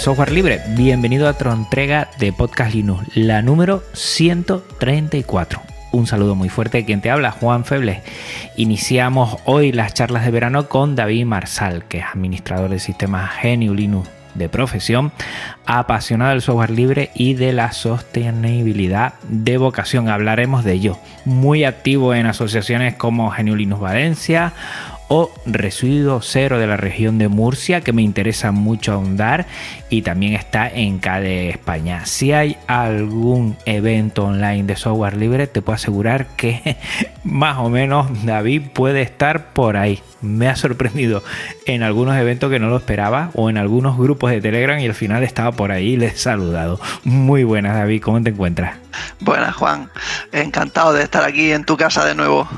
Software libre, bienvenido a otra entrega de Podcast Linux, la número 134. Un saludo muy fuerte quien te habla, Juan Febles. Iniciamos hoy las charlas de verano con David Marsal, que es administrador de sistemas GNU Linux de profesión, apasionado del software libre y de la sostenibilidad de vocación. Hablaremos de ello. Muy activo en asociaciones como GNU Linux Valencia o Residuo Cero de la región de Murcia, que me interesa mucho ahondar, y también está en CADE España. Si hay algún evento online de software libre, te puedo asegurar que más o menos David puede estar por ahí. Me ha sorprendido en algunos eventos que no lo esperaba, o en algunos grupos de Telegram, y al final estaba por ahí y le he saludado. Muy buenas, David, ¿cómo te encuentras? Buenas, Juan. Encantado de estar aquí en tu casa de nuevo.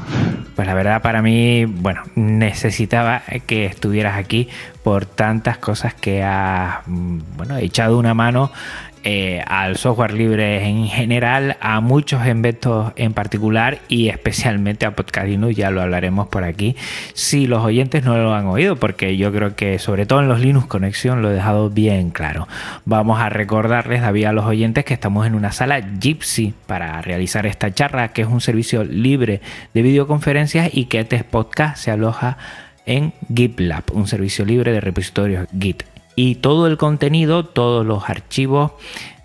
Pues la verdad para mí, bueno, necesitaba que estuvieras aquí por tantas cosas que has, bueno, echado una mano eh, al software libre en general, a muchos eventos en particular y especialmente a Podcastino, ya lo hablaremos por aquí, si los oyentes no lo han oído, porque yo creo que sobre todo en los Linux Conexión lo he dejado bien claro. Vamos a recordarles, David, a los oyentes que estamos en una sala Gypsy para realizar esta charla, que es un servicio libre de videoconferencias y que este podcast se aloja en GitLab, un servicio libre de repositorios Git y todo el contenido, todos los archivos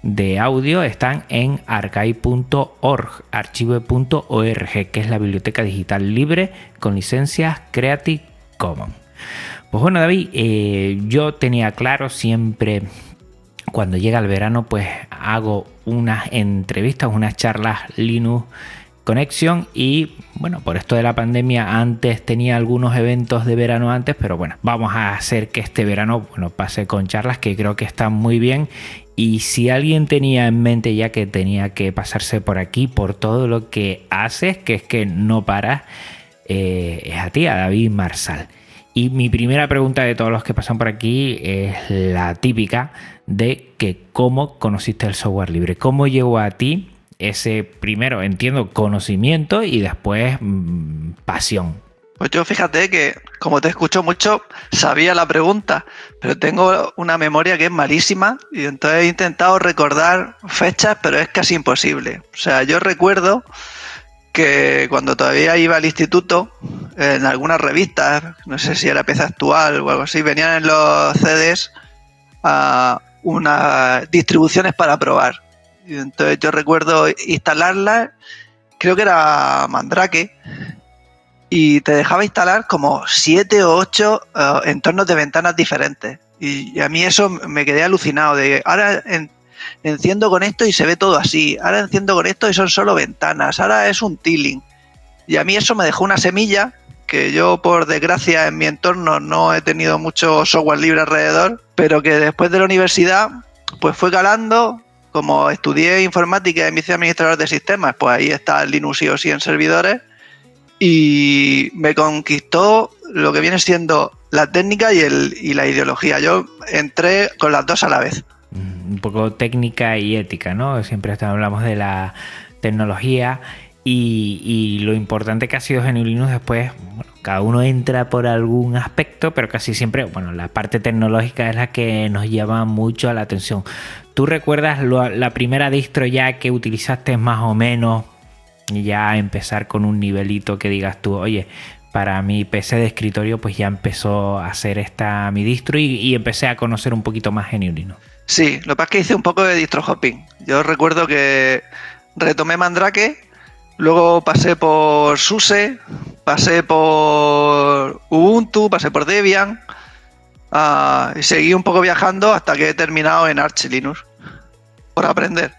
de audio están en archive.org, archive.org, que es la biblioteca digital libre con licencias Creative Commons. Pues bueno, David, eh, yo tenía claro siempre cuando llega el verano, pues hago unas entrevistas, unas charlas Linux Y bueno, por esto de la pandemia antes tenía algunos eventos de verano antes, pero bueno, vamos a hacer que este verano bueno, pase con charlas que creo que están muy bien. Y si alguien tenía en mente ya que tenía que pasarse por aquí por todo lo que haces, que es que no paras, eh, es a ti, a David Marsal. Y mi primera pregunta de todos los que pasan por aquí es la típica de que cómo conociste el software libre, cómo llegó a ti ese primero, entiendo, conocimiento y después mmm, pasión. Pues yo fíjate que, como te escucho mucho, sabía la pregunta, pero tengo una memoria que es malísima y entonces he intentado recordar fechas, pero es casi imposible. O sea, yo recuerdo que cuando todavía iba al instituto, en algunas revistas, no sé si era pieza actual o algo así, venían en los CDs a unas distribuciones para probar. Entonces yo recuerdo instalarla, creo que era Mandrake, y te dejaba instalar como siete o ocho uh, entornos de ventanas diferentes. Y, a mí eso me quedé alucinado de ahora en, enciendo con esto y se ve todo así, ahora enciendo con esto y son solo ventanas, ahora es un tiling. Y a mí eso me dejó una semilla que yo por desgracia en mi entorno no he tenido mucho software libre alrededor, pero que después de la universidad pues fue calando, como estudié informática y me hice administrador de sistemas, pues ahí está Linux y OSI en servidores y me conquistó lo que viene siendo la técnica y, el, y la ideología. Yo entré con las dos a la vez. Un poco técnica y ética, ¿no? Siempre hablamos de la tecnología y, y lo importante que ha sido GNU Linux después, bueno, cada uno entra por algún aspecto, pero casi siempre, bueno, la parte tecnológica es la que nos llama mucho a la atención. ¿Tú recuerdas lo, la primera distro ya que utilizaste más o menos? Ya empezar con un nivelito que digas tú, oye, para mi PC de escritorio, pues ya empezó a hacer esta mi distro y, empecé a conocer un poquito más GNU Linux. Sí, lo que pasa es que hice un poco de distro hopping. Yo recuerdo que retomé Mandrake, luego pasé por SUSE, pasé por Ubuntu, pasé por Debian uh, y seguí un poco viajando hasta que he terminado en Arch Linux por aprender.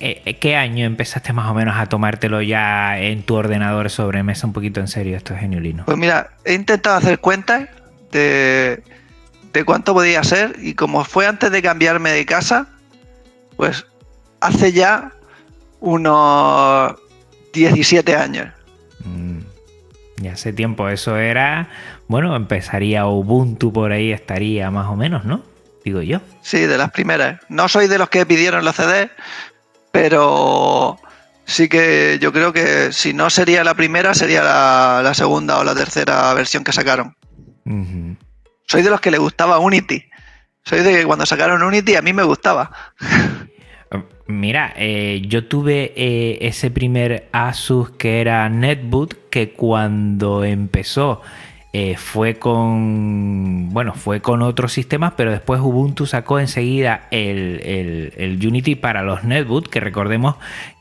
Eh, eh, ¿Qué año empezaste más o menos a tomártelo ya en tu ordenador sobre mesa un poquito en serio esto es Geniulino? Pues mira, he intentado hacer cuentas de, de cuánto podía ser y como fue antes de cambiarme de casa, pues hace ya unos 17 años. Mm, Ya hace tiempo eso era, bueno, empezaría Ubuntu por ahí, estaría más o menos, ¿no? Digo yo. Sí, de las primeras. No soy de los que pidieron los CDs, pero sí que yo creo que si no sería la primera, sería la, la segunda o la tercera versión que sacaron. Soy de los que le gustaba Unity. Soy de que cuando sacaron Unity a mí me gustaba. Mira, eh, yo tuve eh, ese primer Asus que era Netboot, que cuando empezó eh, fue con. Bueno, fue con otros sistemas, pero después Ubuntu sacó enseguida el, el- el Unity para los Netboot, que recordemos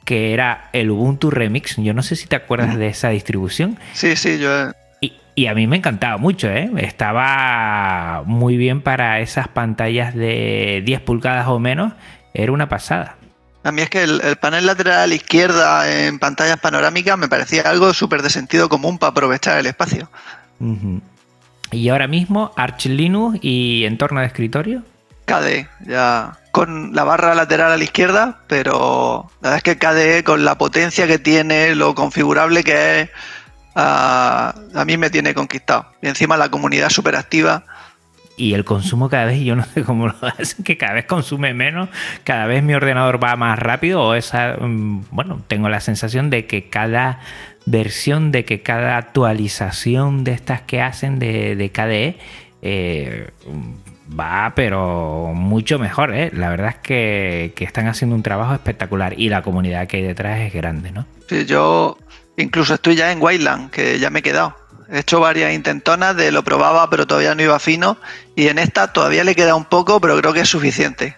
que era el Ubuntu Remix. Yo no sé si te acuerdas de esa distribución. Sí, sí, yo Y, y a mí me encantaba mucho, ¿eh? Estaba muy bien para esas pantallas de 10 pulgadas o menos. Era una pasada. A mí es que el, el panel lateral a la izquierda en pantallas panorámicas me parecía algo súper de sentido común para aprovechar el espacio. Y ahora mismo Arch Linux y entorno de escritorio. KDE, ya con la barra lateral a la izquierda, pero la verdad es que KDE con la potencia que tiene, lo configurable que es, ah, a mí me tiene conquistado. Y encima la comunidad súper activa. Y el consumo cada vez, yo no sé cómo lo hacen, que cada vez consume menos, cada vez mi ordenador va más rápido o esa, mm, bueno, tengo la sensación de que cada versión, de que cada actualización de estas que hacen de, de KDE eh, va, pero mucho mejor, ¿eh? La verdad es que, que están haciendo un trabajo espectacular y la comunidad que hay detrás es grande, ¿no? Sí, yo incluso estoy ya en Wayland, que ya me he quedado. He hecho varias intentonas de lo probaba, pero todavía no iba fino. Y en esta todavía le queda un poco, pero creo que es suficiente.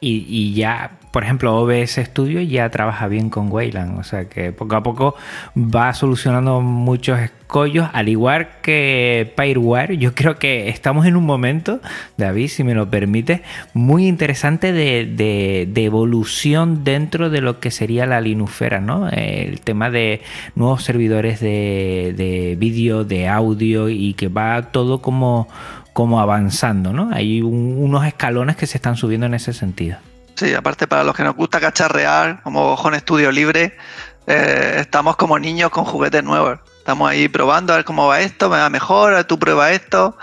Y, y ya, por ejemplo, OBS Studio ya trabaja bien con Wayland, o sea que poco a poco va solucionando muchos escollos, al igual que Pyreware. Yo creo que estamos en un momento, David, si me lo permite, muy interesante de, de- evolución dentro de lo que sería la Linufera, ¿no? El tema de nuevos servidores de, de vídeo, de audio y que va todo como como avanzando, ¿no? Hay un- unos escalones que se están subiendo en ese sentido. Sí, aparte para los que nos gusta cacharrear, como Home Studio Libre, eh, estamos como niños con juguetes nuevos. Estamos ahí probando a ver cómo va esto, me va mejor, a tú prueba esto.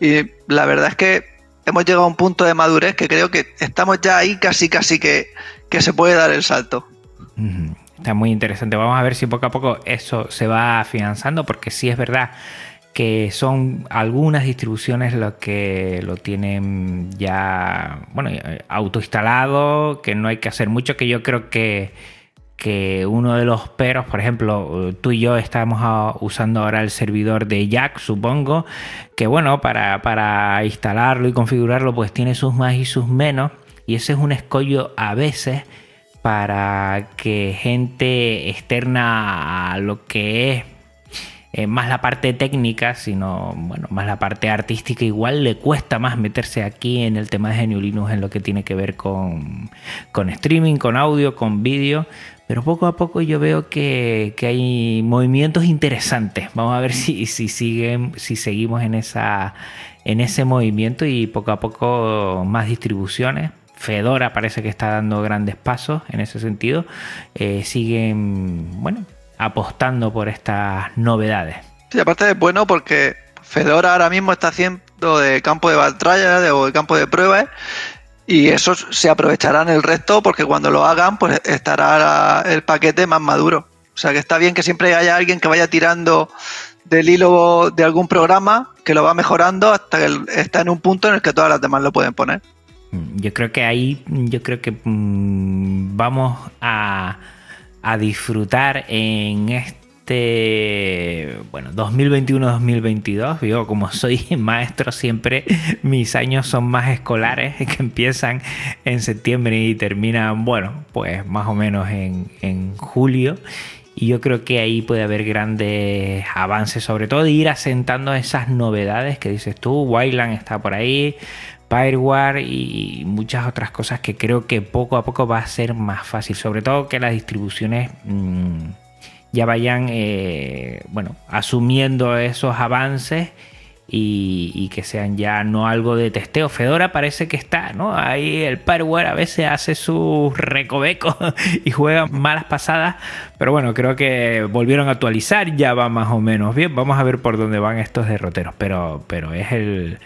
Y la verdad es que hemos llegado a un punto de madurez que creo que estamos ya ahí casi casi que, que se puede dar el salto. Está muy interesante. Vamos a ver si poco a poco eso se va afianzando, porque sí es verdad que son algunas distribuciones los que lo tienen ya, bueno, eh, autoinstalado, que no hay que hacer mucho, que yo creo que, que uno de los peros, por ejemplo, tú y yo estamos usando ahora el servidor de Jack, supongo, que bueno, para, para instalarlo y configurarlo, pues tiene sus más y sus menos, y ese es un escollo a veces para que gente externa a lo que es eh, más la parte técnica, sino bueno, más la parte artística, igual le cuesta más meterse aquí en el tema de Genio Linux en lo que tiene que ver con, con streaming, con audio, con vídeo. Pero poco a poco yo veo que, que hay movimientos interesantes. Vamos a ver si, si, siguen, si seguimos en, esa, en ese movimiento y poco a poco más distribuciones. Fedora parece que está dando grandes pasos en ese sentido. Eh, siguen, bueno, apostando por estas novedades. Sí, aparte es bueno porque Fedora ahora mismo está haciendo de campo de batalla de, o de campo de pruebas y eso se aprovechará en el resto porque cuando lo hagan pues estará el paquete más maduro. O sea que está bien que siempre haya alguien que vaya tirando del hilo de algún programa que lo va mejorando hasta que está en un punto en el que todas las demás lo pueden poner. Yo creo que ahí, yo creo que mm, vamos a, a disfrutar en este, bueno, 2021-2022. Yo como soy maestro siempre, mis años son más escolares que empiezan en septiembre y terminan, bueno, pues más o menos en, en julio. Y yo creo que ahí puede haber grandes avances, sobre todo de ir asentando esas novedades que dices tú. Wildland está por ahí, Fireware y muchas otras cosas que creo que poco a poco va a ser más fácil. Sobre todo que las distribuciones mmm, ya vayan eh, bueno, asumiendo esos avances y, que sean ya no algo de testeo. Fedora parece que está, ¿no? Ahí el Fireware a veces hace sus recovecos y juega malas pasadas, pero bueno, creo que volvieron a actualizar, ya va más o menos bien. Vamos a ver por dónde van estos derroteros, pero, pero es el,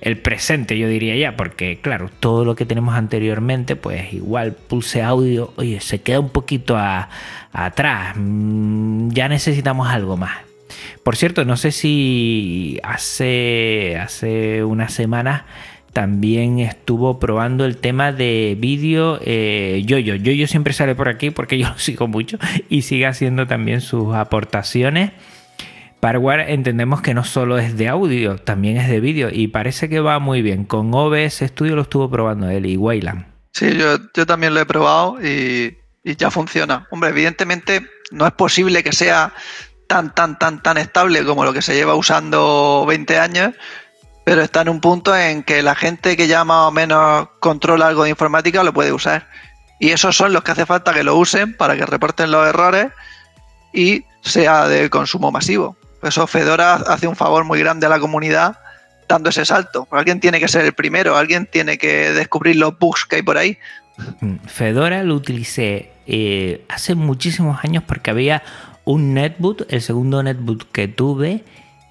el presente, yo diría ya, porque claro, todo lo que tenemos anteriormente, pues igual Pulse Audio, oye, se queda un poquito atrás, mm, ya necesitamos algo más. Por cierto, no sé si hace, hace unas semanas también estuvo probando el tema de vídeo eh, Yoyo. Yoyo siempre sale por aquí porque yo lo sigo mucho y sigue haciendo también sus aportaciones. Parware entendemos que no solo es de audio, también es de vídeo y parece que va muy bien. Con OBS Studio lo estuvo probando él y Wayland. Sí, yo, también lo he probado y, y ya funciona. Hombre, evidentemente no es posible que sea tan, tan, tan, tan estable como lo que se lleva usando 20 años, pero está en un punto en que la gente que ya más o menos controla algo de informática lo puede usar. Y esos son los que hace falta que lo usen para que reporten los errores y sea de consumo masivo. Eso Fedora hace un favor muy grande a la comunidad dando ese salto. Alguien tiene que ser el primero, alguien tiene que descubrir los bugs que hay por ahí. Mm, Fedora lo utilicé eh, hace muchísimos años porque había un netboot, el segundo netboot que tuve,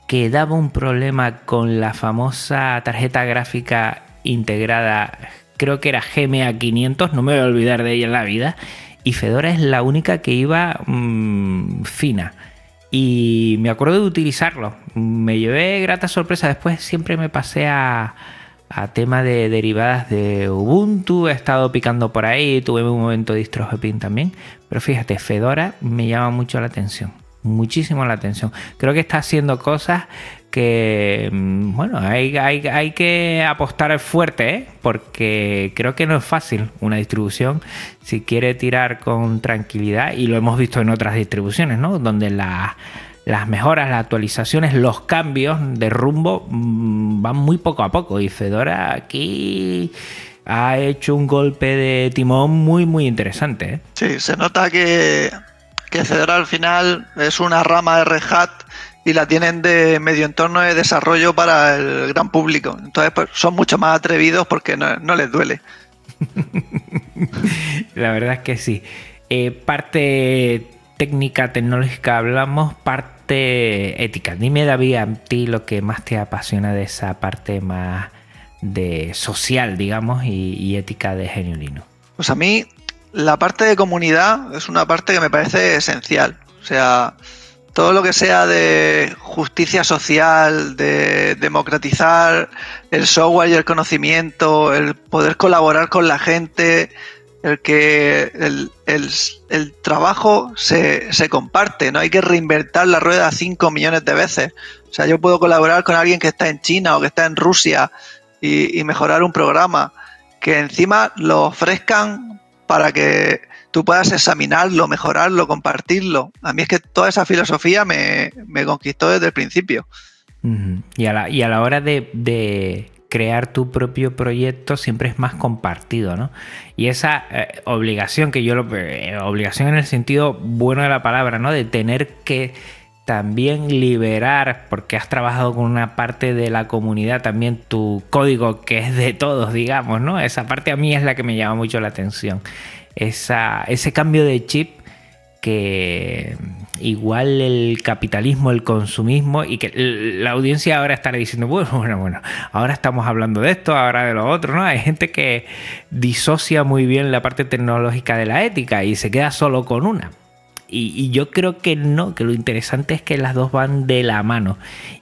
que daba un problema con la famosa tarjeta gráfica integrada, creo que era GMA 500, no me voy a olvidar de ella en la vida, y Fedora es la única que iba mmm, fina. Y me acuerdo de utilizarlo. Me llevé grata sorpresa. Después siempre me pasé a, a tema de derivadas de Ubuntu, he estado picando por ahí, tuve un momento de DistroHopin también, pero fíjate, Fedora me llama mucho la atención, muchísimo la atención. Creo que está haciendo cosas mm, bueno, hay, que apostar fuerte, ¿eh? porque creo que no es fácil una distribución si quiere tirar con tranquilidad, y lo hemos visto en otras distribuciones, ¿no? Donde la las mejoras, las actualizaciones, los cambios de rumbo mm, van muy poco a poco. Y Fedora aquí ha hecho un golpe de timón muy, muy interesante. ¿eh? Sí, se nota que, que Fedora al final es una rama de Red Hat y la tienen de medio entorno de desarrollo para el gran público. Entonces, pues, son mucho más atrevidos porque no, les duele. la verdad es que sí. Eh, parte técnica tecnológica hablamos, parte ética. Dime, David, a ti lo que más te apasiona de esa parte más de social, digamos, y, ética de Geniolino. Pues a mí la parte de comunidad es una parte que me parece esencial. O sea, todo lo que sea de justicia social, de democratizar el software y el conocimiento, el poder colaborar con la gente, el que el, trabajo se, comparte, no hay que reinventar la rueda 5 millones de veces. O sea, yo puedo colaborar con alguien que está en China o que está en Rusia y, mejorar un programa, que encima lo ofrezcan para que tú puedas examinarlo, mejorarlo, compartirlo. A mí es que toda esa filosofía me, conquistó desde el principio. y, a la, hora de crear tu propio proyecto siempre es más compartido, ¿no? Y esa eh, obligación que yo lo eh, obligación en el sentido bueno de la palabra, ¿no? De tener que también liberar, porque has trabajado con una parte de la comunidad, también tu código que es de todos, digamos, ¿no? Esa parte a mí es la que me llama mucho la atención. Esa, ese cambio de chip que igual el capitalismo, el consumismo y que la audiencia ahora estará diciendo, bueno, bueno, bueno, ahora estamos hablando de esto, ahora de lo otro, ¿no? Hay gente que disocia muy bien la parte tecnológica de la ética y se queda solo con una. Y, yo creo que no, que lo interesante es que las dos van de la mano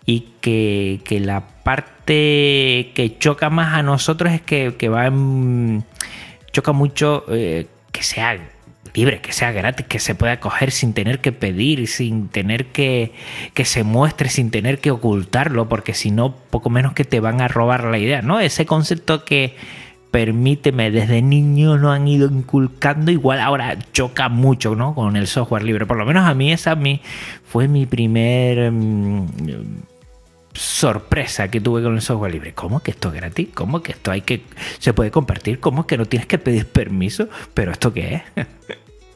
y que, la parte que choca más a nosotros es que, que va choca mucho eh, que sea libre, que sea gratis, que se pueda coger sin tener que pedir, sin tener que que se muestre, sin tener que ocultarlo, porque si no, poco menos que te van a robar la idea, ¿no? Ese concepto que permíteme, desde niño no han ido inculcando, igual ahora choca mucho, ¿no? Con el software libre. Por lo menos a mí esa a mí fue mi primer mm, sorpresa que tuve con el software libre. ¿Cómo que esto es gratis? ¿Cómo que esto hay que se puede compartir? ¿Cómo que no tienes que pedir permiso? ¿Pero esto qué es?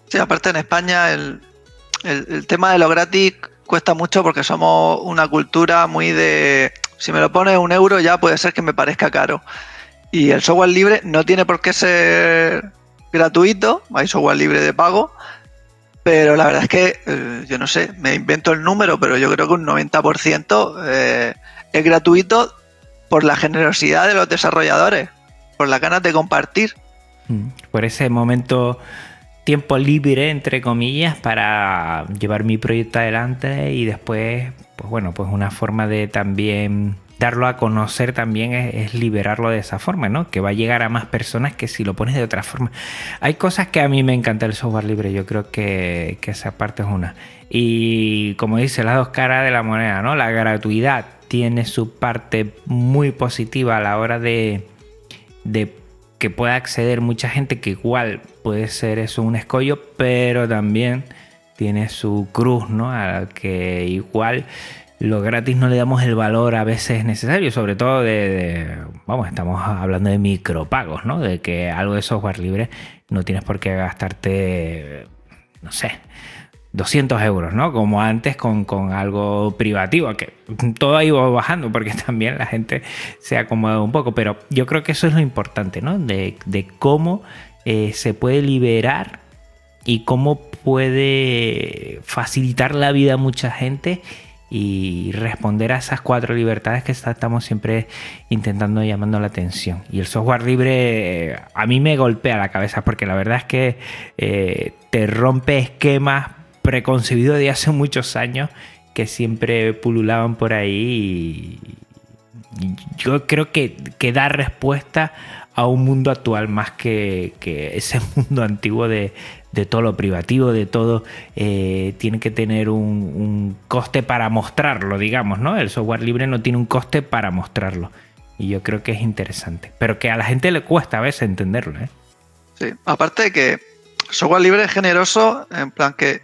Sí, aparte en España el, el, tema de lo gratis cuesta mucho porque somos una cultura muy de si me lo pones un euro ya puede ser que me parezca caro. Y el software libre no tiene por qué ser gratuito, hay software libre de pago, pero la verdad es que eh, yo no sé, me invento el número, pero yo creo que un 90% eh, es gratuito por la generosidad de los desarrolladores, por la ganas de compartir. Mm, por ese momento tiempo libre, entre comillas, para llevar mi proyecto adelante y después, pues bueno, pues una forma de también darlo a conocer también es, liberarlo de esa forma, ¿no? Que va a llegar a más personas que si lo pones de otra forma. Hay cosas que a mí me encanta el software libre, yo creo que, esa parte es una. Y como dice, las dos caras de la moneda, ¿no? La gratuidad tiene su parte muy positiva a la hora de, de que pueda acceder mucha gente que igual puede ser eso un escollo, pero también tiene su cruz, ¿no? Al que igual lo gratis no le damos el valor a veces necesario, sobre todo de, vamos, estamos hablando de micropagos, ¿no? De que algo de software libre no tienes por qué gastarte, no sé, 200 euros, ¿no? Como antes con, algo privativo, que todo ha ido bajando porque también la gente se ha acomodado un poco, pero yo creo que eso es lo importante, ¿no? De, cómo eh, se puede liberar y cómo puede facilitar la vida a mucha gente y responder a esas cuatro libertades que estamos siempre intentando llamando la atención. Y el software libre eh, a mí me golpea la cabeza porque la verdad es que eh, te rompe esquemas preconcebidos de hace muchos años que siempre pululaban por ahí y yo creo que, que da respuesta a un mundo actual más que, que ese mundo antiguo de, de todo lo privativo, de todo, eh, tiene que tener un, coste para mostrarlo, digamos, ¿no? El software libre no tiene un coste para mostrarlo. Y yo creo que es interesante. Pero que a la gente le cuesta a veces entenderlo, ¿eh? Sí, aparte de que software libre es generoso, en plan que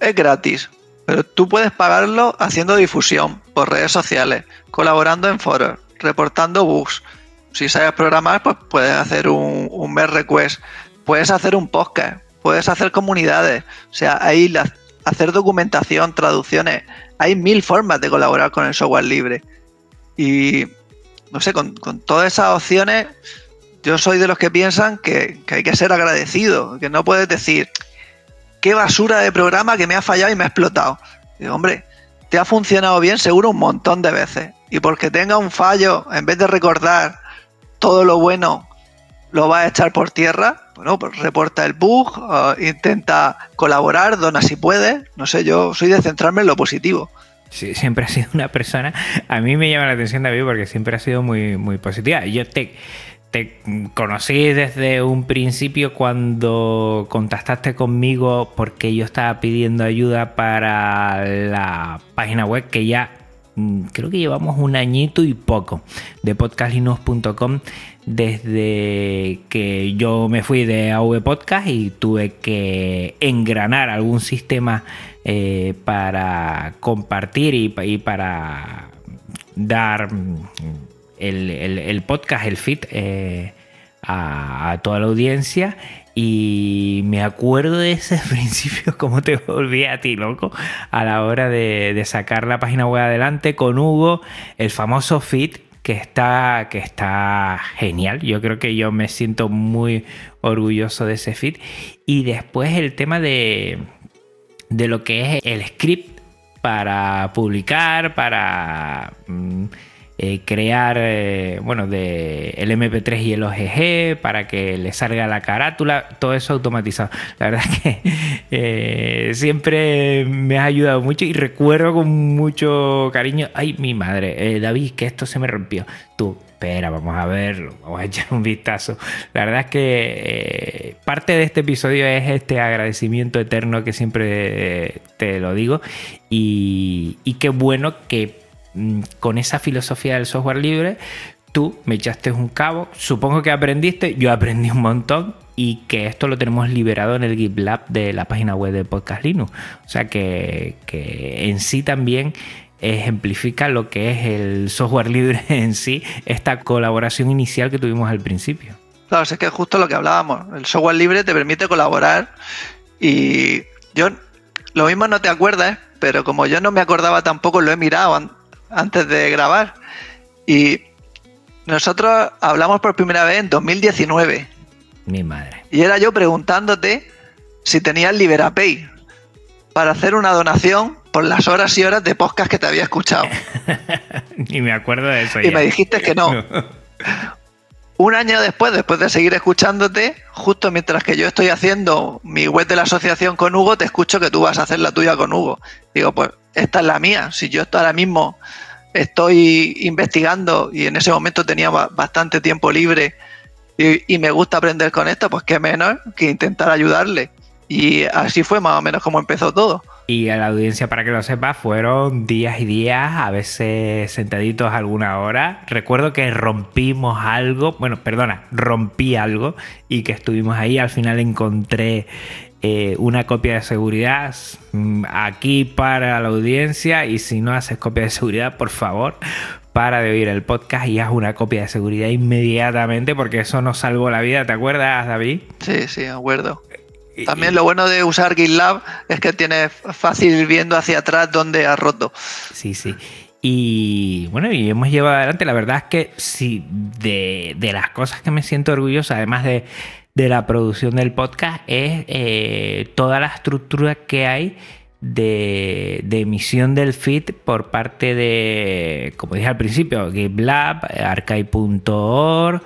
es gratis, pero tú puedes pagarlo haciendo difusión por redes sociales, colaborando en foros, reportando bugs. Si sabes programar, pues puedes hacer un, un request puedes hacer un podcast, puedes hacer comunidades, o sea, hay hacer documentación, traducciones, hay mil formas de colaborar con el software libre. Y no sé, con, todas esas opciones, yo soy de los que piensan que, hay que ser agradecido, que no puedes decir, qué basura de programa que me ha fallado y me ha explotado. Digo, hombre, te ha funcionado bien seguro un montón de veces. Y porque tenga un fallo, en vez de recordar todo lo bueno, lo vas a echar por tierra, bueno, pues reporta el bug, intenta colaborar, dona si puede. No sé, yo soy de centrarme en lo positivo. Sí, siempre ha sido una persona. A mí me llama la atención, David, porque siempre ha sido muy, muy positiva. Yo te, te conocí desde un principio cuando contactaste conmigo porque yo estaba pidiendo ayuda para la página web que ya mm, creo que llevamos un añito y poco de podcastlinux.com desde que yo me fui de AV Podcast y tuve que engranar algún sistema eh, para compartir y, para dar el, podcast, el feed eh, a, toda la audiencia. Y me acuerdo de ese principio, como te volví a ti, loco, a la hora de, de sacar la página web adelante con Hugo, el famoso feed que está, que está genial. Yo creo que yo me siento muy orgulloso de ese feed. Y después el tema de, de lo que es el script para publicar, para... Mm, eh, crear, eh, bueno, de el MP3 y el OGG para que le salga la carátula, todo eso automatizado. La verdad que eh, siempre me ha ayudado mucho y recuerdo con mucho cariño, ay, mi madre, David, que esto se me rompió. Tú, espera, vamos a verlo, vamos a echar un vistazo. La verdad es que parte de este episodio es este agradecimiento eterno que siempre te lo digo y, y qué bueno que con esa filosofía del software libre, tú me echaste un cabo, supongo que aprendiste, yo aprendí un montón y que esto lo tenemos liberado en el GitLab de la página web de Podcast Linux. O sea que, en sí también ejemplifica lo que es el software libre en sí, esta colaboración inicial que tuvimos al principio. Claro, es que es justo lo que hablábamos. El software libre te permite colaborar y yo, lo mismo no te acuerdas, pero como yo no me acordaba tampoco, lo he mirado antes de grabar. Y nosotros hablamos por primera vez en 2019. Mi madre. Y era yo preguntándote si tenías LiberaPay para hacer una donación por las horas y horas de podcast que te había escuchado. Ni me acuerdo de eso. Y me dijiste que no. Un año después, después de seguir escuchándote, justo mientras que yo estoy haciendo mi web de la asociación con Hugo, te escucho que tú vas a hacer la tuya con Hugo. Digo, pues esta es la mía. Si yo ahora mismo estoy investigando y en ese momento tenía bastante tiempo libre y, me gusta aprender con esto, pues qué menos que intentar ayudarle. Y así fue más o menos como empezó todo. Y a la audiencia, para que lo sepa, fueron días y días, a veces sentaditos alguna hora. Recuerdo que rompimos algo, bueno, perdona, rompí algo y que estuvimos ahí. Al final encontré eh, una copia de seguridad mm, aquí para la audiencia y si no haces copia de seguridad, por favor, para de oír el podcast y haz una copia de seguridad inmediatamente porque eso nos salvó la vida, ¿te acuerdas, David? Sí, sí, me acuerdo. También lo bueno de usar GitLab es que tienes fácil viendo hacia atrás donde has roto. Sí, sí. Y bueno, y hemos llevado adelante. La verdad es que sí, de, de las cosas que me siento orgulloso, además de de la producción del podcast es eh, toda la estructura que hay de, de, emisión del feed por parte de, como dije al principio, GitLab, archive.org,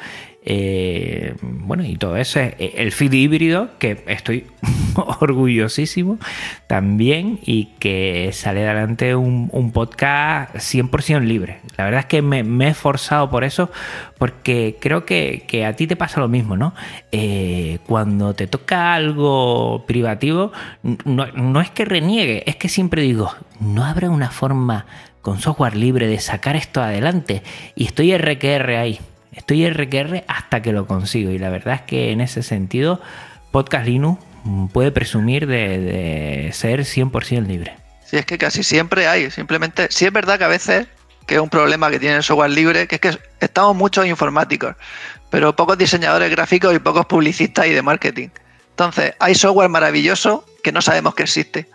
eh, bueno, y todo eso es eh, el feed híbrido, que estoy orgullosísimo también, y que sale adelante un, podcast 100% libre. La verdad es que me, he esforzado por eso, porque creo que, a ti te pasa lo mismo, ¿no? Eh, cuando te toca algo privativo, no, no es que reniegue, es que siempre digo, no habrá una forma con software libre de sacar esto adelante, y estoy RQR ahí. Estoy RQR hasta que lo consigo y la verdad es que en ese sentido Podcast Linux puede presumir de, ser 100% libre. Sí, es que casi siempre hay, simplemente, sí es verdad que a veces, que es un problema que tiene el software libre, que es que estamos muchos informáticos, pero pocos diseñadores gráficos y pocos publicistas y de marketing. Entonces, hay software maravilloso que no sabemos que existe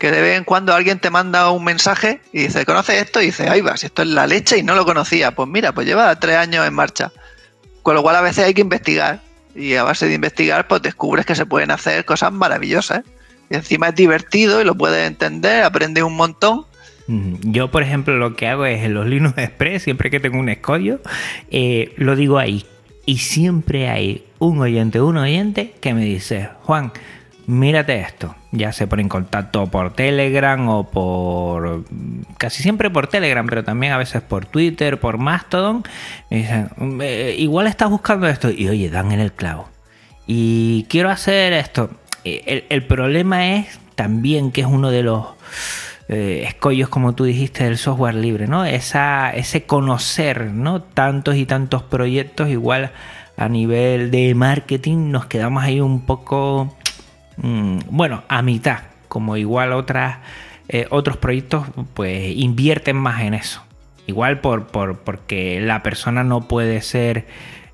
que de vez en cuando alguien te manda un mensaje y dice, ¿conoces esto? Y dice, ahí vas, esto es la leche y no lo conocía. Pues mira, pues lleva tres años en marcha. Con lo cual a veces hay que investigar. Y a base de investigar, pues descubres que se pueden hacer cosas maravillosas. Y encima es divertido y lo puedes entender, aprendes un montón. Yo, por ejemplo, lo que hago es en los Linux Express, siempre que tengo un escollo, eh, lo digo ahí. Y siempre hay un oyente, un oyente que me dice, Juan, mírate esto. Ya se pone en contacto por Telegram o por. casi siempre por Telegram, pero también a veces por Twitter, por Mastodon. Me dicen, eh, igual estás buscando esto. Y oye, dan en el clavo. Y quiero hacer esto. Eh, el, problema es también que es uno de los. Eh, escollos, como tú dijiste, del software libre, ¿no? Esa, ese conocer, ¿no? Tantos y tantos proyectos, igual a nivel de marketing, nos quedamos ahí un poco Mm, bueno, a mitad, como igual otras, eh, otros proyectos pues invierten más en eso. Igual por, porque la persona no puede ser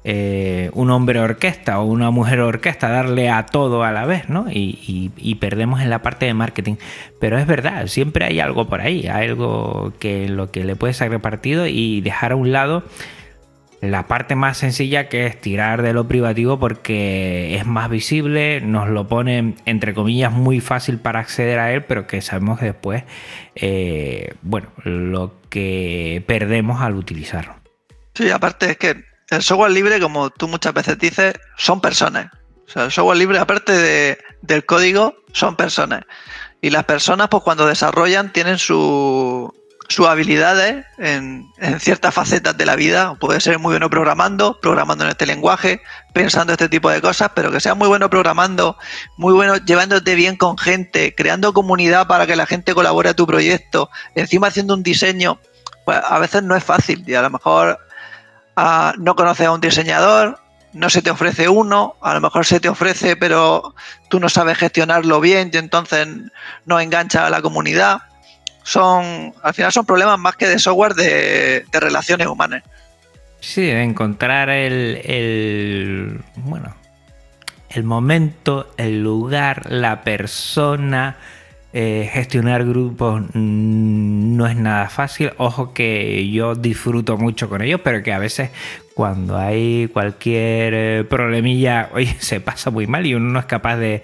eh, un hombre orquesta o una mujer orquesta, darle a todo a la vez, ¿no? Y, perdemos en la parte de marketing. Pero es verdad, siempre hay algo por ahí, algo que lo que le puede ser repartido y dejar a un lado la parte más sencilla que es tirar de lo privativo porque es más visible, nos lo pone entre comillas muy fácil para acceder a él, pero que sabemos después, eh, bueno, lo que perdemos al utilizarlo. Sí, aparte es que el software libre, como tú muchas veces dices, son personas. O sea, el software libre, aparte del código, son personas. Y las personas, pues cuando desarrollan, tienen su, sus habilidades en, ciertas facetas de la vida. Puede ser muy bueno programando, programando en este lenguaje, pensando este tipo de cosas, pero que sea muy bueno programando, muy bueno llevándote bien con gente, creando comunidad para que la gente colabore a tu proyecto, encima haciendo un diseño, pues a veces no es fácil y a lo mejor ah, no conoces a un diseñador, no se te ofrece uno, a lo mejor se te ofrece, pero tú no sabes gestionarlo bien y entonces no engancha a la comunidad. Son, al final son problemas más que de software de, relaciones humanas. Sí, de encontrar el, el, bueno, el momento, el lugar, la persona, eh, gestionar grupos no es nada fácil. Ojo que yo disfruto mucho con ellos, pero que a veces cuando hay cualquier eh, problemilla, oye, se pasa muy mal y uno no es capaz de,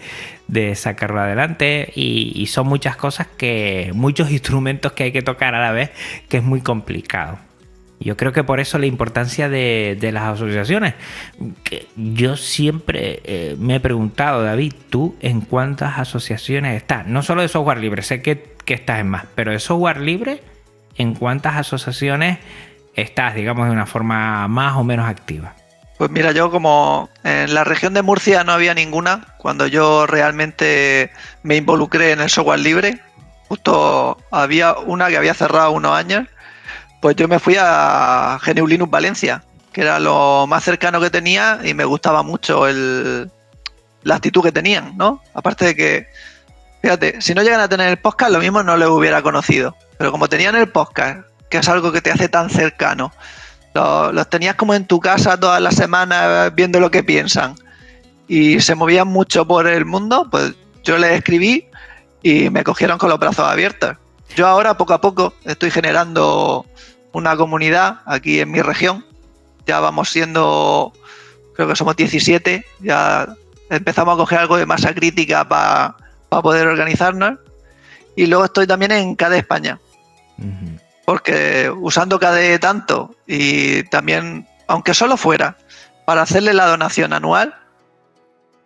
sacarlo adelante. Y, son muchas cosas que, muchos instrumentos que hay que tocar a la vez, que es muy complicado. Yo creo que por eso la importancia de, las asociaciones. Yo siempre eh, me he preguntado, David, ¿tú en cuántas asociaciones estás? No solo de software libre, sé que, que estás en más, pero de software libre, ¿en cuántas asociaciones estás, digamos, de una forma más o menos activa? Pues mira, yo como en la región de Murcia no había ninguna, cuando yo realmente me involucré en el software libre, justo había una que había cerrado unos años pues yo me fui a GNU Linux Valencia, que era lo más cercano que tenía y me gustaba mucho el, la actitud que tenían, ¿no? Aparte de que, fíjate, si no llegan a tener el podcast, lo mismo no les hubiera conocido. Pero como tenían el podcast, que es algo que te hace tan cercano, los, tenías como en tu casa todas las semanas viendo lo que piensan y se movían mucho por el mundo, pues yo les escribí y me cogieron con los brazos abiertos. Yo ahora poco a poco estoy generando una comunidad aquí en mi región. Ya vamos siendo, creo que somos 17, ya empezamos a coger algo de masa crítica para poder organizarnos. Y luego estoy también en KDE España. Porque usando KDE tanto y también, aunque solo fuera, para hacerle la donación anual,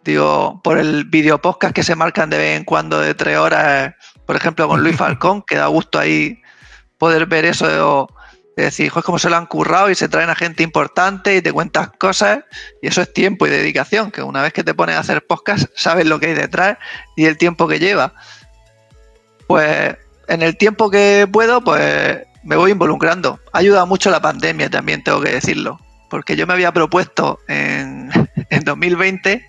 digo, por el video podcast que se marcan de vez en cuando de tres horas, por ejemplo, con Luis Falcón, que da gusto ahí poder ver eso es decir, es como se lo han currado y se traen a gente importante y te cuentas cosas y eso es tiempo y dedicación, que una vez que te pones a hacer podcast sabes lo que hay detrás y el tiempo que lleva. Pues en el tiempo que puedo, pues me voy involucrando. Ha ayudado mucho la pandemia también, tengo que decirlo, porque yo me había propuesto en, en 2020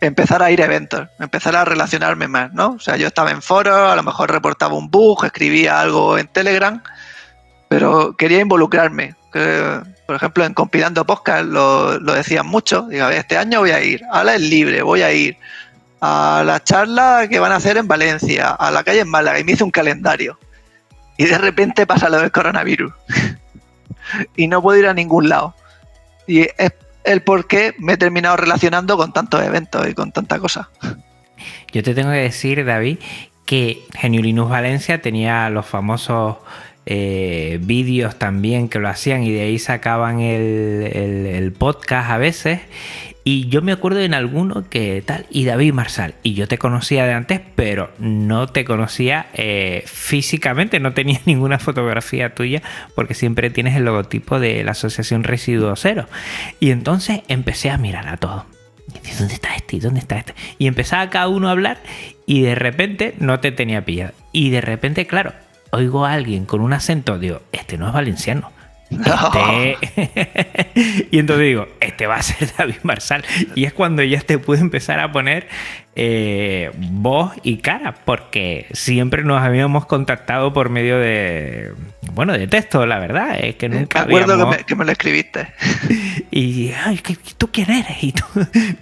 empezar a ir a eventos, empezar a relacionarme más, ¿no? O sea, yo estaba en foros, a lo mejor reportaba un bug, escribía algo en Telegram pero quería involucrarme. por ejemplo, en Compilando Podcast lo, decían mucho. Digo, a este año voy a ir, ahora es libre, voy a ir a la charla que van a hacer en Valencia, a la calle en Málaga, y me hice un calendario. Y de repente pasa lo del coronavirus. y no puedo ir a ningún lado. Y es el por qué me he terminado relacionando con tantos eventos y con tanta cosa. Yo te tengo que decir, David, que Geniulinus Valencia tenía los famosos eh, vídeos también que lo hacían y de ahí sacaban el, podcast a veces. Y yo me acuerdo en alguno que tal, y David Marsal, y yo te conocía de antes, pero no te conocía eh, físicamente, no tenía ninguna fotografía tuya, porque siempre tienes el logotipo de la Asociación Residuo Cero. Y entonces empecé a mirar a todo. Y ¿dónde está este? ¿Dónde está este? Y empezaba cada uno a hablar y de repente no te tenía pillado. Y de repente, claro, oigo a alguien con un acento, digo, este no es valenciano. Este... y entonces digo, este va a ser David Marsal. Y es cuando ya te pude empezar a poner eh, voz y cara, porque siempre nos habíamos contactado por medio de, bueno, de texto, la verdad. Es que nunca me acuerdo que, me, lo escribiste. y, ay, ¿tú quién eres? Y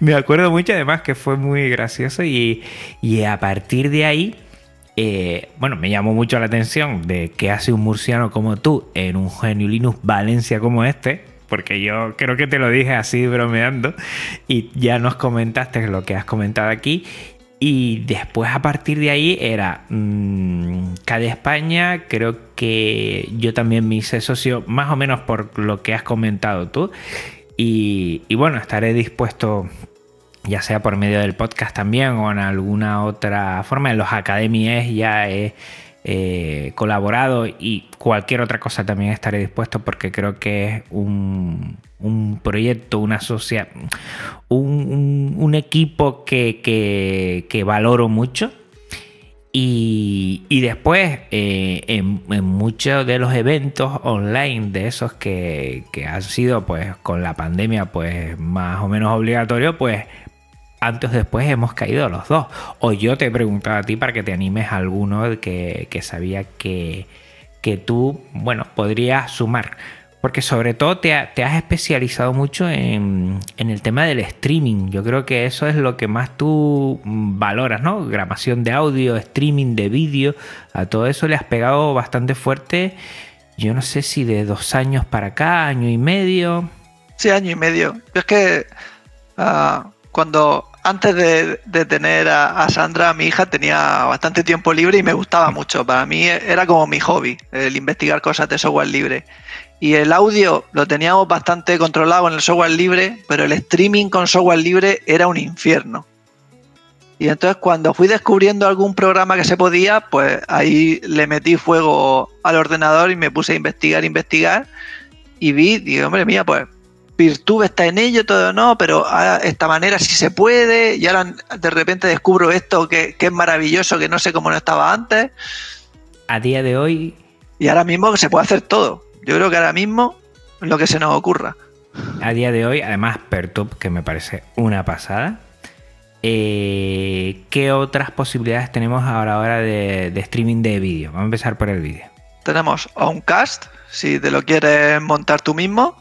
me acuerdo mucho además que fue muy gracioso y, y a partir de ahí eh, bueno, me llamó mucho la atención de que hace un murciano como tú en un Genio Linux Valencia como este, porque yo creo que te lo dije así bromeando y ya nos comentaste lo que has comentado aquí. Y después a partir de ahí era mmm, España, creo que yo también me hice socio más o menos por lo que has comentado tú. Y, y bueno, estaré dispuesto ya sea por medio del podcast también o en alguna otra forma. En los academies ya he colaborado y cualquier otra cosa también estaré dispuesto porque creo que es un, proyecto, una sociedad, un, equipo que, valoro mucho. Y, después, eh, en, muchos de los eventos online de esos que, que han sido, pues, con la pandemia, pues, más o menos obligatorio, pues antes o después hemos caído los dos. O yo te he preguntado a ti para que te animes a alguno que, que sabía que, que tú, bueno, podrías sumar. Porque sobre todo te, has especializado mucho en, el tema del streaming. Yo creo que eso es lo que más tú valoras, ¿no? Grabación de audio, streaming de vídeo. A todo eso le has pegado bastante fuerte. Yo no sé si de dos años para acá, año y medio. Sí, año y medio. es que ah, cuando antes de, tener a, a, Sandra, mi hija, tenía bastante tiempo libre y me gustaba mucho. Para mí era como mi hobby, el investigar cosas de software libre. Y el audio lo teníamos bastante controlado en el software libre, pero el streaming con software libre era un infierno. Y entonces cuando fui descubriendo algún programa que se podía, pues ahí le metí fuego al ordenador y me puse a investigar, investigar. Y vi, digo, hombre mía, pues Virtube está en ello, todo no, pero de esta manera sí se puede. Y ahora de repente descubro esto que, que es maravilloso, que no sé cómo no estaba antes. A día de hoy. Y ahora mismo se puede hacer todo. Yo creo que ahora mismo lo que se nos ocurra. A día de hoy, además, Pertub, que me parece una pasada. Eh, ¿Qué otras posibilidades tenemos ahora, ahora de, streaming de vídeo? Vamos a empezar por el vídeo. Tenemos Oncast, si te lo quieres montar tú mismo.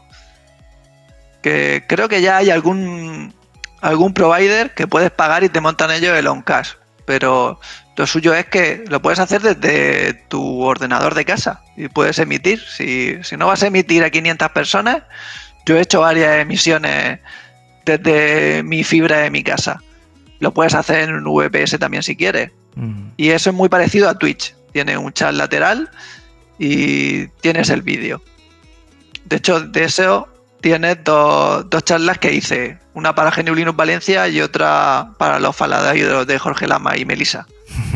Que creo que ya hay algún, algún provider que puedes pagar y te montan ellos el Oncast. Pero lo suyo es que lo puedes hacer desde tu ordenador de casa y puedes emitir. Si, no vas a emitir a 500 personas, yo he hecho varias emisiones desde mi fibra de mi casa. Lo puedes hacer en un VPS también si quieres. Mm. Y eso es muy parecido a Twitch. Tiene un chat lateral y tienes el vídeo. De hecho, de eso tienes dos, dos charlas que hice. Una para Geniulinus Valencia y otra para los faladarios de Jorge Lama y Melisa.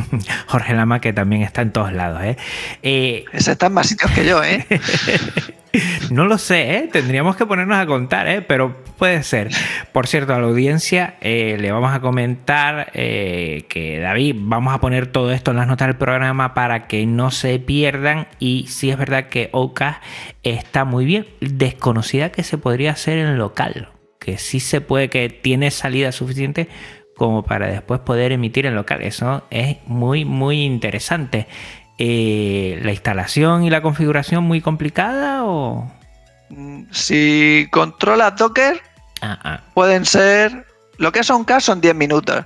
Jorge Lama, que también está en todos lados, ¿eh? eh Ese está en más sitios que yo, ¿eh? no lo sé, ¿eh? Tendríamos que ponernos a contar, ¿eh? Pero puede ser. Por cierto, a la audiencia eh, le vamos a comentar eh, que David, vamos a poner todo esto en las notas del programa para que no se pierdan. Y sí es verdad que Oka está muy bien. Desconocida que se podría hacer en local. Que sí se puede, que tiene salida suficiente como para después poder emitir en local. Eso es muy, muy interesante. Eh, ¿La instalación y la configuración muy complicada o...? Mm, si controlas Docker, ah, ah. pueden ser... Lo que son casos son 10 minutos.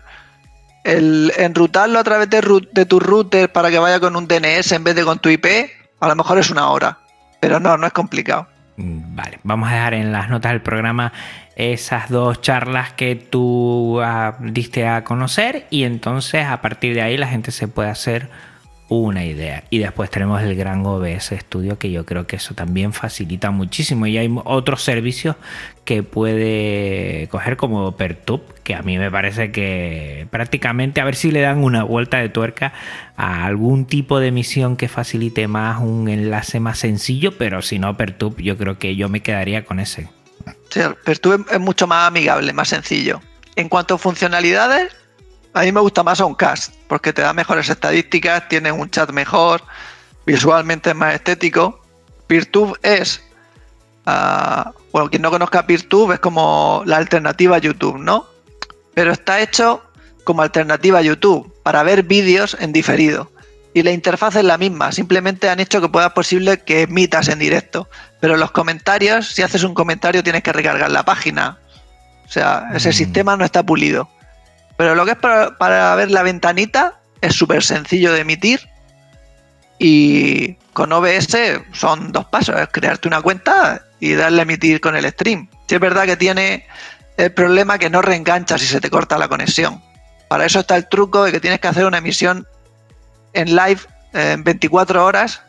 El enrutarlo a través de, de tu router para que vaya con un DNS en vez de con tu IP, a lo mejor es una hora. Pero no, no es complicado. Mm, vale, vamos a dejar en las notas del programa esas dos charlas que tú ah, diste a conocer y entonces a partir de ahí la gente se puede hacer una idea. Y después tenemos el gran OBS Studio, que yo creo que eso también facilita muchísimo. Y hay otros servicios que puede coger como Pertub, que a mí me parece que prácticamente a ver si le dan una vuelta de tuerca a algún tipo de emisión que facilite más un enlace más sencillo, pero si no Pertub, yo creo que yo me quedaría con ese. Sí, Pertub es mucho más amigable, más sencillo. En cuanto a funcionalidades, a mí me gusta más Oncast, porque te da mejores estadísticas, tiene un chat mejor, visualmente es más estético. Peertube es, uh, bueno, quien no conozca Peertube es como la alternativa a YouTube, ¿no? Pero está hecho como alternativa a YouTube, para ver vídeos en diferido. Y la interfaz es la misma, simplemente han hecho que pueda posible que emitas en directo. Pero los comentarios, si haces un comentario tienes que recargar la página. O sea, ese mm. sistema no está pulido. Pero lo que es para, ver la ventanita es súper sencillo de emitir y con OBS son dos pasos, es crearte una cuenta y darle a emitir con el stream. Si es verdad que tiene el problema que no reengancha si se te corta la conexión. Para eso está el truco de que tienes que hacer una emisión en live en 24 horas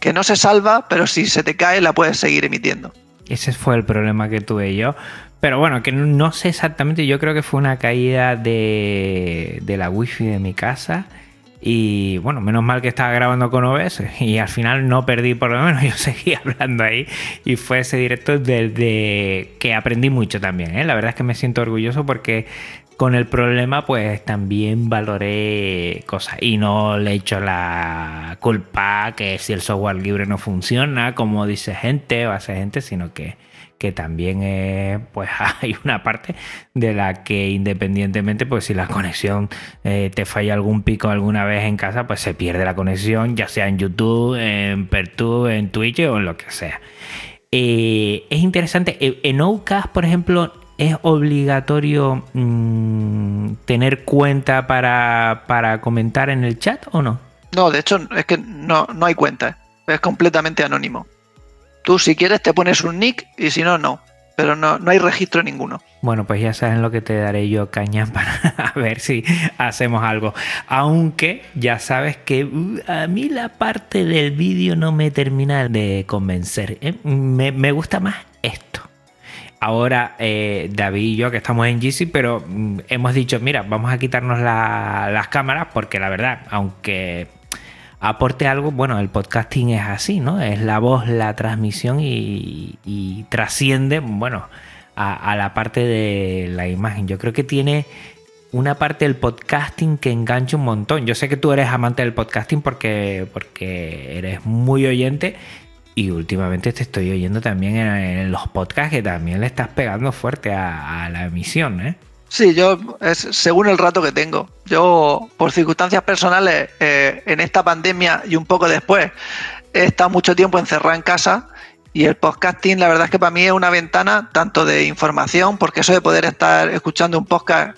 que no se salva, pero si se te cae la puedes seguir emitiendo. Ese fue el problema que tuve yo. Pero bueno, que no sé exactamente, yo creo que fue una caída de, de la wifi de mi casa. Y bueno, menos mal que estaba grabando con OBS y al final no perdí, por lo menos yo seguí hablando ahí y fue ese directo desde que aprendí mucho también. ¿eh? La verdad es que me siento orgulloso porque con el problema pues también valoré cosas y no le echo la culpa que si el software libre no funciona, como dice gente o hace gente, sino que que también eh, pues hay una parte de la que independientemente pues si la conexión eh, te falla algún pico alguna vez en casa pues se pierde la conexión ya sea en YouTube, en Pertube, en Twitch o en lo que sea. Eh, es interesante, en Outcast por ejemplo es obligatorio mm, tener cuenta para, para comentar en el chat o no? No, de hecho es que no, no hay cuenta, es completamente anónimo. Tú si quieres te pones un nick y si no, no. Pero no, no hay registro ninguno. Bueno, pues ya saben lo que te daré yo, Caña, para ver si hacemos algo. Aunque ya sabes que uh, a mí la parte del vídeo no me termina de convencer. ¿eh? Me, gusta más esto. Ahora eh, David y yo que estamos en GC, pero mm, hemos dicho, mira, vamos a quitarnos las cámaras porque la verdad, aunque aporte algo, bueno, el podcasting es así, ¿no? Es la voz, la transmisión y, trasciende, bueno, a, la parte de la imagen. Yo creo que tiene una parte del podcasting que engancha un montón. Yo sé que tú eres amante del podcasting porque, porque eres muy oyente y últimamente te estoy oyendo también en, los podcasts que también le estás pegando fuerte a, a la emisión, ¿eh? Sí, yo es según el rato que tengo. Yo, por circunstancias personales, eh, en esta pandemia y un poco después, he estado mucho tiempo encerrado en casa y el podcasting, la verdad es que para mí es una ventana tanto de información, porque eso de poder estar escuchando un podcast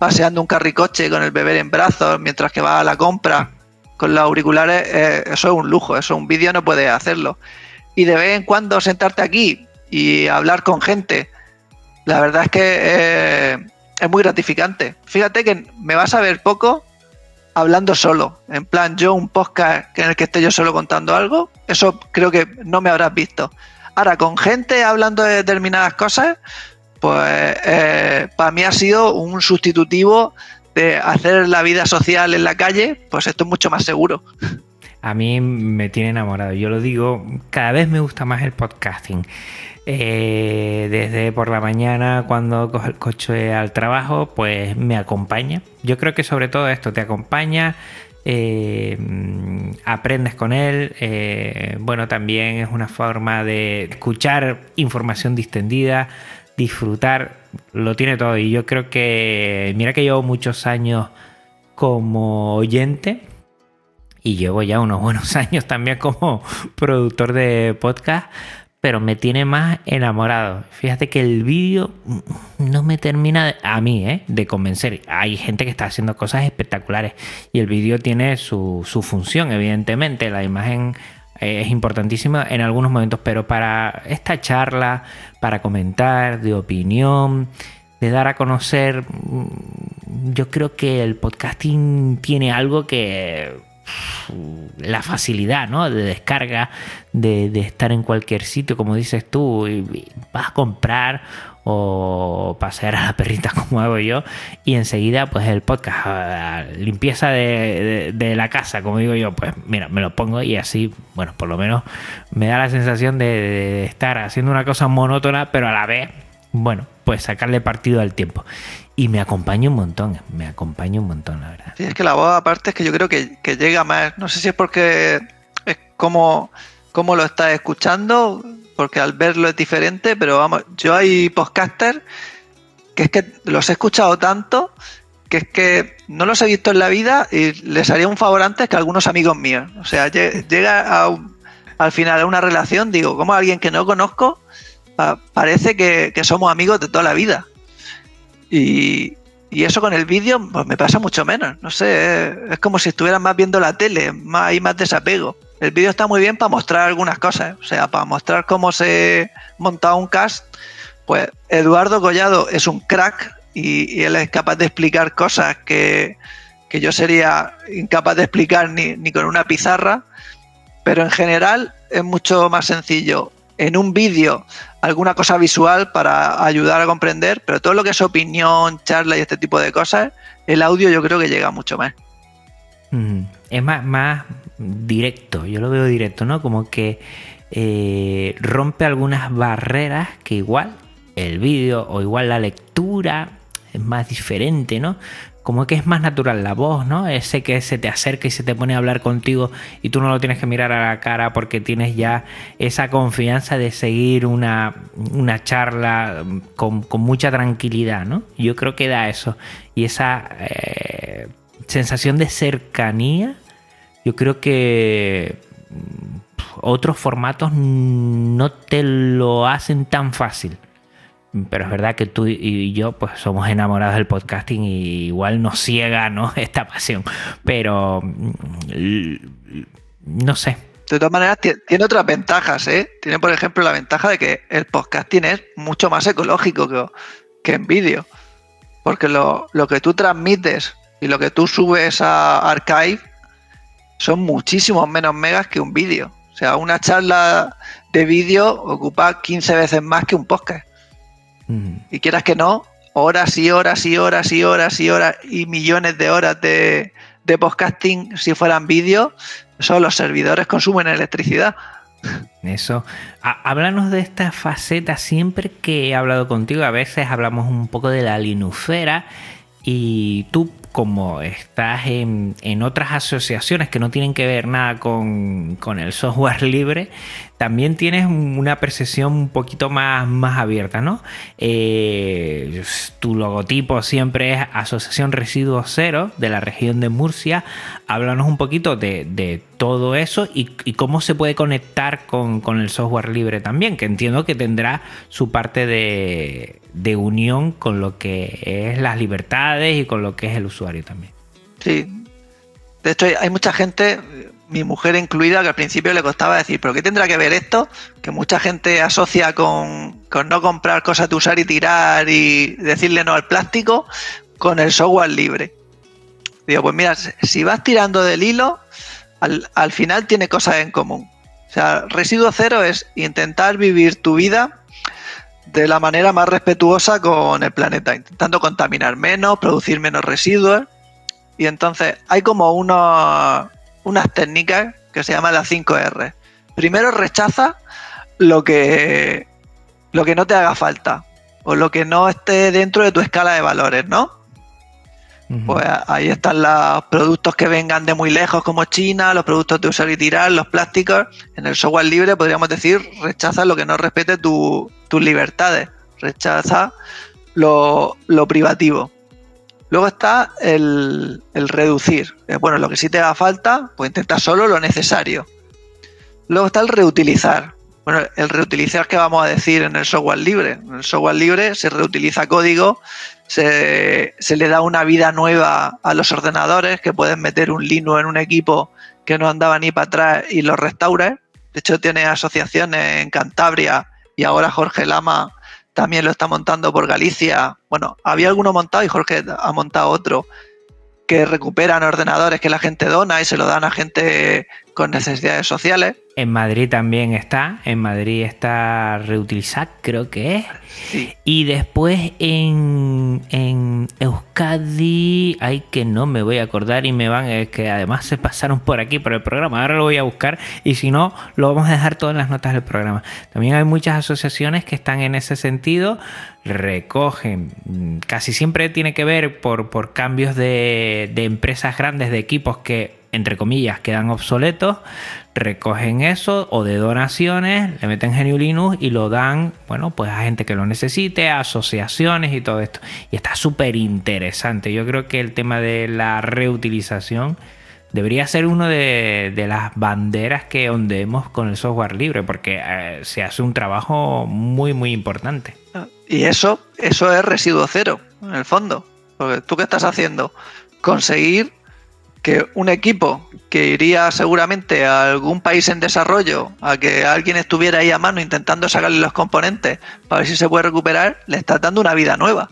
paseando un carricoche con el bebé en brazos mientras que va a la compra con los auriculares, eh, eso es un lujo, eso un vídeo no puede hacerlo. Y de vez en cuando sentarte aquí y hablar con gente, la verdad es que eh, es muy gratificante. Fíjate que me vas a ver poco hablando solo. En plan, yo un podcast en el que esté yo solo contando algo, eso creo que no me habrás visto. Ahora, con gente hablando de determinadas cosas, pues eh, para mí ha sido un sustitutivo de hacer la vida social en la calle, pues esto es mucho más seguro. A mí me tiene enamorado. Yo lo digo, cada vez me gusta más el podcasting. Eh, desde por la mañana cuando cojo el coche al trabajo, pues me acompaña. Yo creo que sobre todo esto te acompaña, eh, aprendes con él. Eh, bueno, también es una forma de escuchar información distendida, disfrutar, lo tiene todo. Y yo creo que, mira que llevo muchos años como oyente. Y llevo ya unos buenos años también como productor de podcast pero me tiene más enamorado. Fíjate que el vídeo no me termina a mí ¿eh? de convencer. Hay gente que está haciendo cosas espectaculares y el vídeo tiene su, función, evidentemente. La imagen eh, es importantísima en algunos momentos, pero para esta charla, para comentar, de opinión, de dar a conocer, mm, yo creo que el podcasting tiene algo que la facilidad ¿no? de descarga, de, estar en cualquier sitio, como dices tú, y vas a comprar o pasear a la perrita como hago yo y enseguida pues el podcast limpieza de, la casa como digo yo pues mira me lo pongo y así bueno por lo menos me da la sensación de estar haciendo una cosa monótona pero a la vez bueno pues sacarle partido al tiempo y me acompaña un montón, me acompaña un montón, la verdad. Sí, es que la voz aparte es que yo creo que, llega más, no sé si es porque es como, como lo estás escuchando, porque al verlo es diferente, pero vamos, yo hay podcasters que es que los he escuchado tanto que es que no los he visto en la vida y les haría un favor antes que algunos amigos míos. O sea, llega al final a una relación, digo, como alguien que no conozco, parece que, que somos amigos de toda la vida. Y, eso con el vídeo pues me pasa mucho menos. No sé, es como si estuvieran más viendo la tele, más, hay más desapego. El vídeo está muy bien para mostrar algunas cosas, o sea, para mostrar cómo se monta un cast. Pues Eduardo Collado es un crack y, él es capaz de explicar cosas que, que yo sería incapaz de explicar ni, ni con una pizarra. Pero en general es mucho más sencillo en un vídeo alguna cosa visual para ayudar a comprender, pero todo lo que es opinión, charla y este tipo de cosas, el audio yo creo que llega mucho más. Es más, más directo, yo lo veo directo, ¿no? Como que eh, rompe algunas barreras que igual el vídeo o igual la lectura es más diferente, ¿no? Como que es más natural la voz, ¿no? Ese que se te acerca y se te pone a hablar contigo y tú no lo tienes que mirar a la cara porque tienes ya esa confianza de seguir una, charla con, mucha tranquilidad, ¿no? Yo creo que da eso. Y esa eh, sensación de cercanía, yo creo que mm, otros formatos no te lo hacen tan fácil. Pero es verdad que tú y yo pues somos enamorados del podcasting y igual nos ciega ¿no? esta pasión. Pero mm, no sé. De todas maneras, tiene otras ventajas. ¿eh? Tiene, por ejemplo, la ventaja de que el podcasting es mucho más ecológico que, que en vídeo. Porque lo, lo que tú transmites y lo que tú subes a Archive son muchísimos menos megas que un vídeo. O sea, una charla de vídeo ocupa 15 veces más que un podcast. Y quieras que no, horas y horas y horas y horas y horas y millones de horas de, podcasting, si fueran vídeos, eso los servidores consumen electricidad. Eso. háblanos de esta faceta. Siempre que he hablado contigo, a veces hablamos un poco de la linufera y tú como estás en, otras asociaciones que no tienen que ver nada con, el software libre, también tienes una percepción un poquito más, más abierta, ¿no? Eh, tu logotipo siempre es Asociación Residuos Cero de la región de Murcia. Háblanos un poquito de, todo eso y, cómo se puede conectar con, el software libre también, que entiendo que tendrá su parte de, de unión con lo que es las libertades y con lo que es el usuario también. Sí. De hecho, hay mucha gente, mi mujer incluida, que al principio le costaba decir, ¿pero qué tendrá que ver esto? Que mucha gente asocia con, no comprar cosas de usar y tirar y decirle no al plástico con el software libre. Digo, pues mira, si vas tirando del hilo, al, al final tiene cosas en común. O sea, residuo cero es intentar vivir tu vida de la manera más respetuosa con el planeta, intentando contaminar menos, producir menos residuos. Y entonces hay como unas técnicas que se llaman las 5R. Primero rechaza lo que, lo que no te haga falta o lo que no esté dentro de tu escala de valores, ¿no? Pues ahí están los productos que vengan de muy lejos como China, los productos de usar y tirar, los plásticos. En el software libre podríamos decir rechaza lo que no respete tus libertades, rechaza lo, privativo. Luego está el, reducir. Bueno, lo que sí te haga falta, pues intenta solo lo necesario. Luego está el reutilizar. Bueno, el reutilizar, ¿qué vamos a decir en el software libre? En el software libre se reutiliza código se, le da una vida nueva a los ordenadores, que puedes meter un Linux en un equipo que no andaba ni para atrás y lo restaures. De hecho, tiene asociaciones en Cantabria y ahora Jorge Lama también lo está montando por Galicia. Bueno, había alguno montado y Jorge ha montado otro que recuperan ordenadores que la gente dona y se lo dan a gente con necesidades sociales. En Madrid también está, en Madrid está Reutilizar, creo que es. Y después en, en, Euskadi, hay que no me voy a acordar y me van, es que además se pasaron por aquí, por el programa, ahora lo voy a buscar y si no, lo vamos a dejar todas las notas del programa. También hay muchas asociaciones que están en ese sentido, recogen, casi siempre tiene que ver por, por cambios de, de empresas grandes, de equipos que entre comillas, quedan obsoletos, recogen eso o de donaciones, le meten GNU Linux y lo dan, bueno, pues a gente que lo necesite, a asociaciones y todo esto. Y está súper interesante. Yo creo que el tema de la reutilización debería ser uno de, las banderas que ondeemos con el software libre, porque eh, se hace un trabajo muy, muy importante. Y eso, eso es residuo cero, en el fondo. Porque tú qué estás haciendo? Conseguir que un equipo que iría seguramente a algún país en desarrollo, a que alguien estuviera ahí a mano intentando sacarle los componentes para ver si se puede recuperar, le está dando una vida nueva.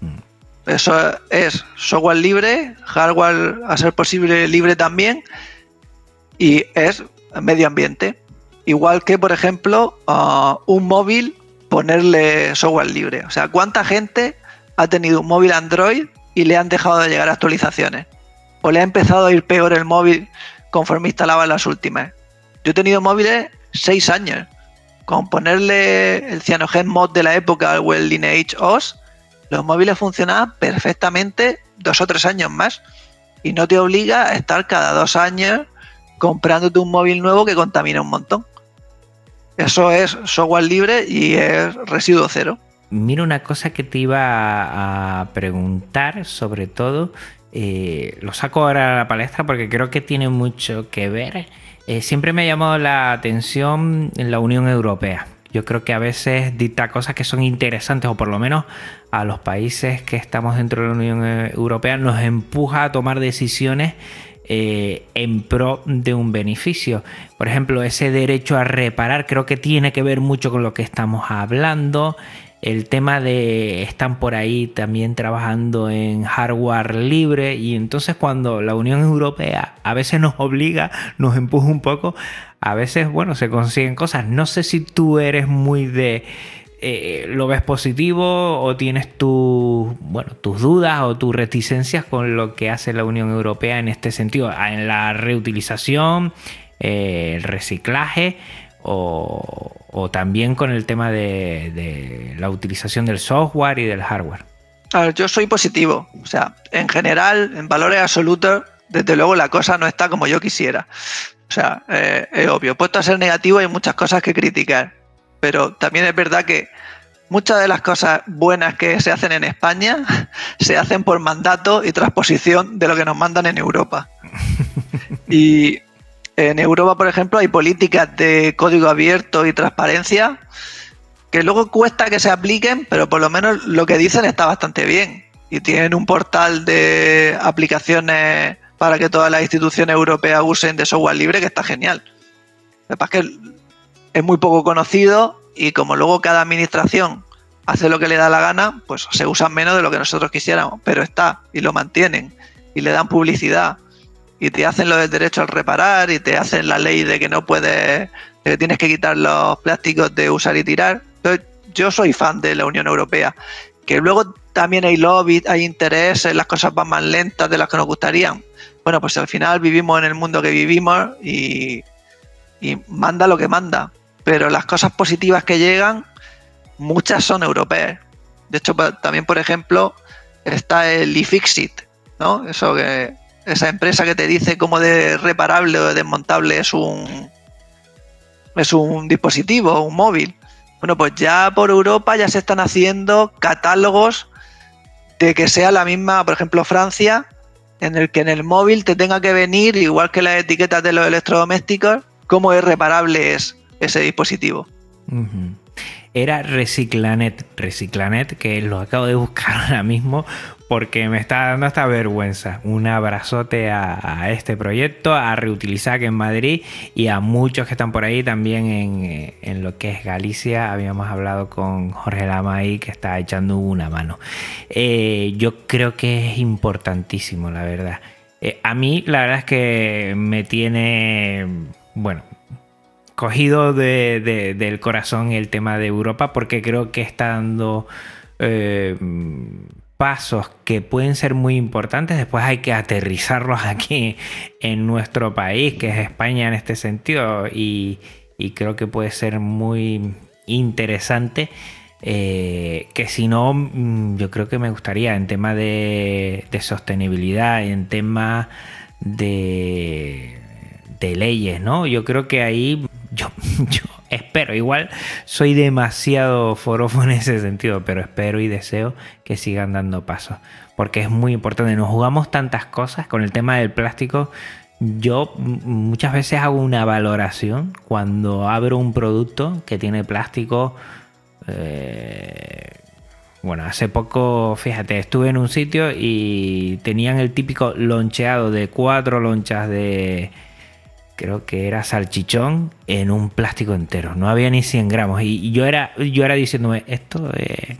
Mm. Eso es software libre, hardware a ser posible libre también, y es medio ambiente. Igual que, por ejemplo, un móvil ponerle software libre. O sea, ¿cuánta gente ha tenido un móvil Android y le han dejado de llegar actualizaciones? O le ha empezado a ir peor el móvil conforme instalaba las últimas. Yo he tenido móviles seis años, con ponerle el Cyanogen Mod de la época o el Lineage OS, los móviles funcionaban perfectamente dos o tres años más y no te obliga a estar cada dos años comprándote un móvil nuevo que contamina un montón. Eso es software libre y es residuo cero. Mira una cosa que te iba a preguntar, sobre todo, eh, lo saco ahora a la palestra porque creo que tiene mucho que ver. Eh, siempre me ha llamado la atención en la Unión Europea. Yo creo que a veces dicta cosas que son interesantes, o por lo menos a los países que estamos dentro de la Unión Europea nos empuja a tomar decisiones eh, en pro de un beneficio. Por ejemplo, ese derecho a reparar creo que tiene que ver mucho con lo que estamos hablando. El tema de están por ahí también trabajando en hardware libre y entonces cuando la Unión Europea a veces nos obliga, nos empuja un poco, a veces, bueno, se consiguen cosas. No sé si tú eres muy de eh, lo ves positivo o tienes tu, bueno, tus dudas o tus reticencias con lo que hace la Unión Europea en este sentido, en la reutilización, eh, el reciclaje o, también con el tema de, la utilización del software y del hardware. yo soy positivo, o sea, en general, en valores absolutos, desde luego la cosa no está como yo quisiera. O sea, eh, es obvio, puesto a ser negativo hay muchas cosas que criticar pero también es verdad que muchas de las cosas buenas que se hacen en España se hacen por mandato y transposición de lo que nos mandan en Europa. Y en Europa, por ejemplo, hay políticas de código abierto y transparencia que luego cuesta que se apliquen, pero por lo menos lo que dicen está bastante bien. Y tienen un portal de aplicaciones para que todas las instituciones europeas usen de software libre que está genial. Lo que es que es muy poco conocido y como luego cada administración hace lo que le da la gana, pues se usan menos de lo que nosotros quisiéramos, pero está y lo mantienen y le dan publicidad y te hacen lo del derecho al reparar y te hacen la ley de que no puedes, que tienes que quitar los plásticos de usar y tirar. Entonces, yo soy fan de la Unión Europea, que luego también hay lobby, hay intereses, las cosas van más lentas de las que nos gustarían. Bueno, pues al final vivimos en el mundo que vivimos y, y manda lo que manda pero las cosas positivas que llegan, muchas son europeas. De hecho, también, por ejemplo, está el iFixit, ¿no? Eso que esa empresa que te dice cómo de reparable o de desmontable es un es un dispositivo, un móvil. Bueno, pues ya por Europa ya se están haciendo catálogos de que sea la misma, por ejemplo, Francia, en el que en el móvil te tenga que venir, igual que las etiquetas de los electrodomésticos, cómo es reparable es ese dispositivo. Era Reciclanet, Reciclanet, que lo acabo de buscar ahora mismo porque me está dando esta vergüenza. Un abrazote a, este proyecto, a Reutilizac en Madrid y a muchos que están por ahí también en, en, lo que es Galicia. Habíamos hablado con Jorge Lama ahí que está echando una mano. Eh, yo creo que es importantísimo, la verdad. Eh, a mí la verdad es que me tiene, bueno, cogido del corazón el tema de Europa porque creo que está dando eh, pasos que pueden ser muy importantes. Después hay que aterrizarlos aquí en nuestro país, que es España en este sentido, y, creo que puede ser muy interesante. Eh, que si no, mm, yo creo que me gustaría en tema de, sostenibilidad, en tema de, de leyes, ¿no? Yo creo que ahí yo espero, igual soy demasiado forofo en ese sentido, pero espero y deseo que sigan dando pasos, porque es muy importante. Nos jugamos tantas cosas con el tema del plástico. Yo muchas veces hago una valoración cuando abro un producto que tiene plástico. Eh, bueno, hace poco, fíjate, estuve en un sitio y tenían el típico loncheado de cuatro lonchas de, creo que era salchichón en un plástico entero. No había ni 100 gramos. Y yo era, yo era diciéndome, esto es,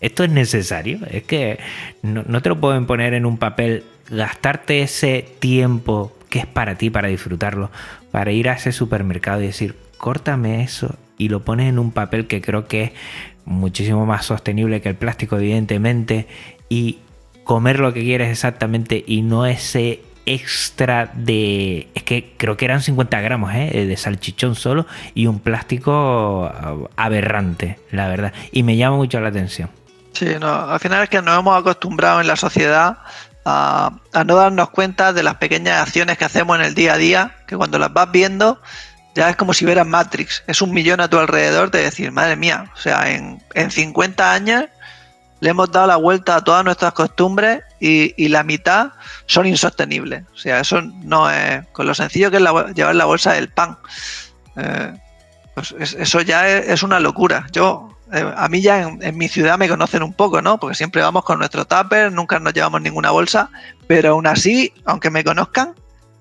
esto es necesario. Es que no, te lo pueden poner en un papel, gastarte ese tiempo que es para ti, para disfrutarlo, para ir a ese supermercado y decir, córtame eso y lo pones en un papel que creo que es muchísimo más sostenible que el plástico, evidentemente, y comer lo que quieres exactamente y no ese extra de. Es que creo que eran 50 gramos ¿eh? de salchichón solo y un plástico uh, aberrante, la verdad. Y me llama mucho la atención. Sí, no, al final es que nos hemos acostumbrado en la sociedad a, a, no darnos cuenta de las pequeñas acciones que hacemos en el día a día, que cuando las vas viendo ya es como si vieras Matrix, es un millón a tu alrededor de decir, madre mía, o sea, en, en 50 años le hemos dado la vuelta a todas nuestras costumbres y, la mitad son insostenibles. O sea, eso no es, con lo sencillo que es llevar la bolsa del pan. Eh, pues eso ya es, una locura. Yo, eh, a mí ya en, mi ciudad me conocen un poco, ¿no? Porque siempre vamos con nuestro tupper, nunca nos llevamos ninguna bolsa, pero aún así, aunque me conozcan,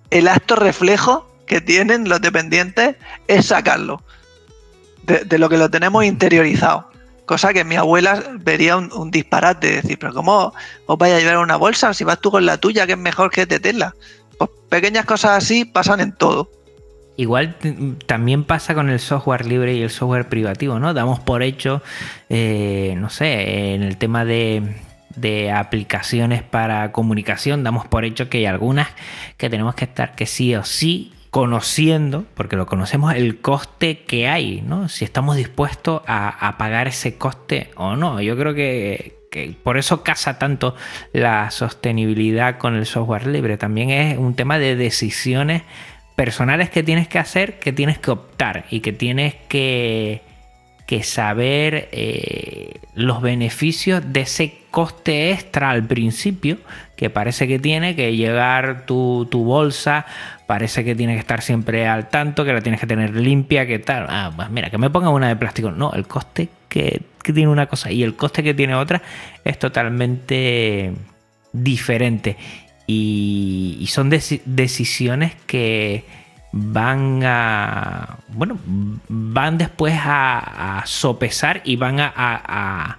el acto reflejo que tienen los dependientes es sacarlo de lo que lo tenemos interiorizado cosa que mi abuela vería un, disparate, decir, pero ¿cómo os vais a llevar una bolsa si vas tú con la tuya, que es mejor que tenerla? Pues pequeñas cosas así pasan en todo. Igual también pasa con el software libre y el software privativo, ¿no? Damos por hecho, eh, no sé, en el tema de, de aplicaciones para comunicación, damos por hecho que hay algunas que tenemos que estar que sí o sí conociendo, porque lo conocemos, el coste que hay, ¿no? Si estamos dispuestos a, pagar ese coste o no. Yo creo que, que, por eso casa tanto la sostenibilidad con el software libre. También es un tema de decisiones personales que tienes que hacer, que tienes que optar y que tienes que, que saber eh, los beneficios de ese coste extra al principio que parece que tiene que llegar tu, tu bolsa parece que tiene que estar siempre al tanto, que la tienes que tener limpia, que tal. Ah, pues mira, que me ponga una de plástico. No, el coste que, que tiene una cosa y el coste que tiene otra es totalmente diferente. Y, son dec decisiones que van a. Bueno, van después a, a sopesar y van a,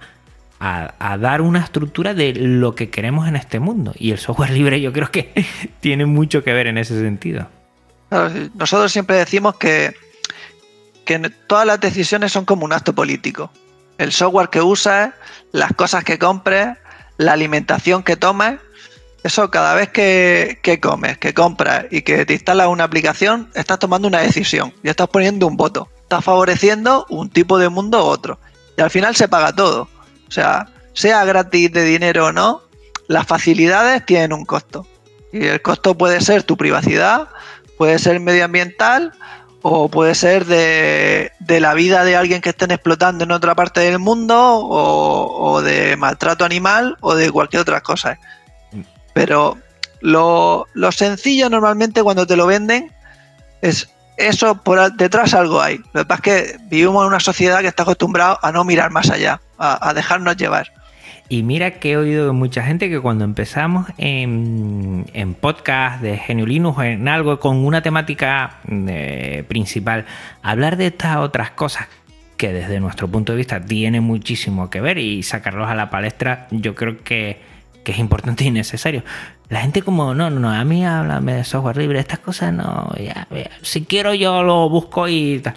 a, dar una estructura de lo que queremos en este mundo. Y el software libre yo creo que tiene mucho que ver en ese sentido. Nosotros siempre decimos que, que todas las decisiones son como un acto político. El software que usas, las cosas que compres, la alimentación que tomes, eso cada vez que, que, comes, que compras y que te instalas una aplicación, estás tomando una decisión y estás poniendo un voto. Estás favoreciendo un tipo de mundo u otro. Y al final se paga todo. O sea, sea gratis de dinero o no, las facilidades tienen un costo. Y el costo puede ser tu privacidad, puede ser medioambiental o puede ser de, de la vida de alguien que estén explotando en otra parte del mundo o, o de maltrato animal o de cualquier otra cosa. Pero lo, lo sencillo normalmente cuando te lo venden es eso por detrás algo hay. Lo que pasa es que vivimos en una sociedad que está acostumbrada a no mirar más allá, a, dejarnos llevar. Y mira que he oído de mucha gente que cuando empezamos en, en podcast de Genio o en algo con una temática eh, principal, hablar de estas otras cosas que desde nuestro punto de vista tiene muchísimo que ver y sacarlos a la palestra, yo creo que, que es importante y necesario la gente como, no, no, no, a mí háblame de software libre, estas cosas no, ya, si quiero yo lo busco y tal.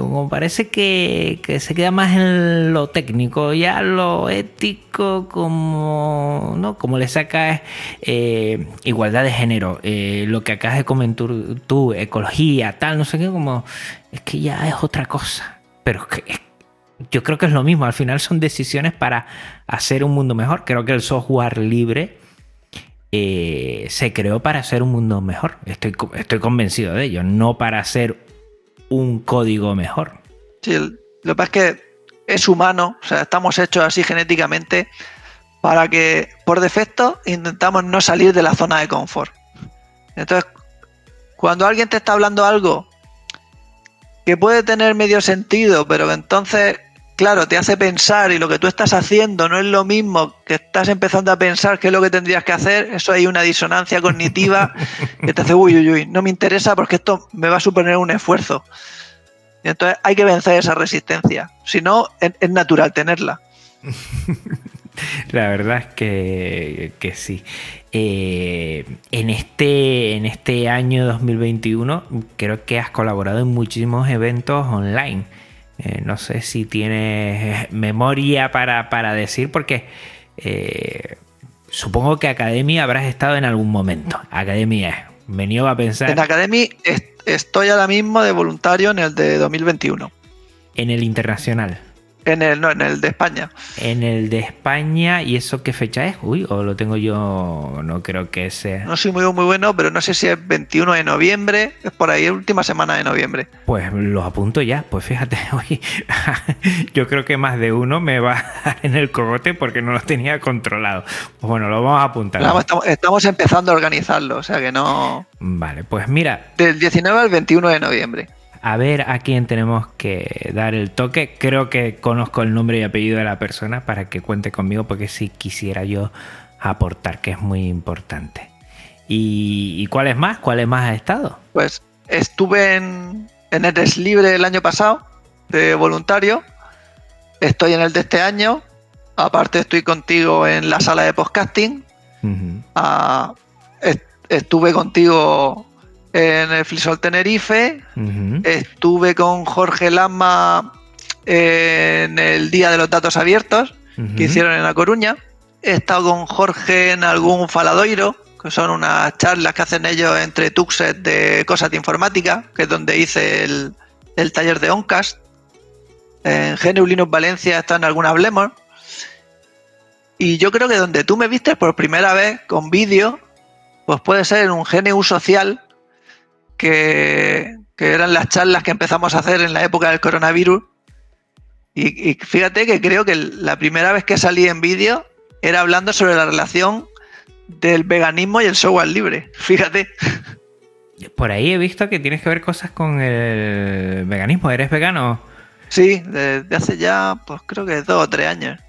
Como parece que, que, se queda más en lo técnico, ya lo ético, como, ¿no? como le sacas eh, igualdad de género, eh, lo que acabas de comentar tú, ecología, tal, no sé qué, como, es que ya es otra cosa. Pero es que, yo creo que es lo mismo, al final son decisiones para hacer un mundo mejor. Creo que el software libre eh, se creó para hacer un mundo mejor. Estoy, estoy convencido de ello, no para hacer un código mejor. Sí, lo que pasa es que es humano, o sea, estamos hechos así genéticamente para que por defecto intentamos no salir de la zona de confort. Entonces, cuando alguien te está hablando algo que puede tener medio sentido, pero entonces claro, te hace pensar y lo que tú estás haciendo no es lo mismo que estás empezando a pensar qué es lo que tendrías que hacer, eso hay una disonancia cognitiva que te hace, uy, uy, uy, no me interesa porque esto me va a suponer un esfuerzo. Y entonces hay que vencer esa resistencia, si no, es, es natural tenerla. La verdad es que, que sí. Eh, en, este, en este año 2021 creo que has colaborado en muchísimos eventos online. Eh, no sé si tienes memoria para, para decir, porque eh, supongo que Academia habrás estado en algún momento. Academia, venido a pensar. En Academia est estoy ahora mismo de voluntario en el de 2021. En el internacional. En el, no, en el de España. En el de España, ¿y eso qué fecha es? Uy, o lo tengo yo, no creo que sea. No soy muy, muy bueno, pero no sé si es 21 de noviembre, es por ahí, última semana de noviembre. Pues los apunto ya, pues fíjate, hoy yo creo que más de uno me va a dar en el cogote porque no lo tenía controlado. Pues bueno, lo vamos a apuntar. estamos, estamos empezando a organizarlo, o sea que no... Vale, pues mira. Del 19 al 21 de noviembre a ver a quién tenemos que dar el toque. Creo que conozco el nombre y apellido de la persona para que cuente conmigo porque si quisiera yo aportar, que es muy importante. ¿Y, cuáles más? ¿Cuáles más has estado? Pues estuve en, en Eres Libre el año pasado de voluntario. Estoy en el de este año. Aparte estoy contigo en la sala de podcasting. Ah, estuve contigo en el Flisol Tenerife. Estuve con Jorge Lama en el Día de los Datos Abiertos que hicieron en La Coruña. He estado con Jorge en algún faladoiro, que son unas charlas que hacen ellos entre Tuxet de cosas de informática, que es donde hice el, taller de Oncast. En GNU Linux Valencia está en algún Hablemos. Y yo creo que donde tú me viste por primera vez con vídeo, pues puede ser en un GNU social que, eran las charlas que empezamos a hacer en la época del coronavirus. Y, fíjate que creo que la primera vez que salí en vídeo era hablando sobre la relación del veganismo y el software libre. Fíjate. Por ahí he visto que tienes que ver cosas con el veganismo. ¿Eres vegano? Sí, desde hace ya, pues creo que dos o tres años.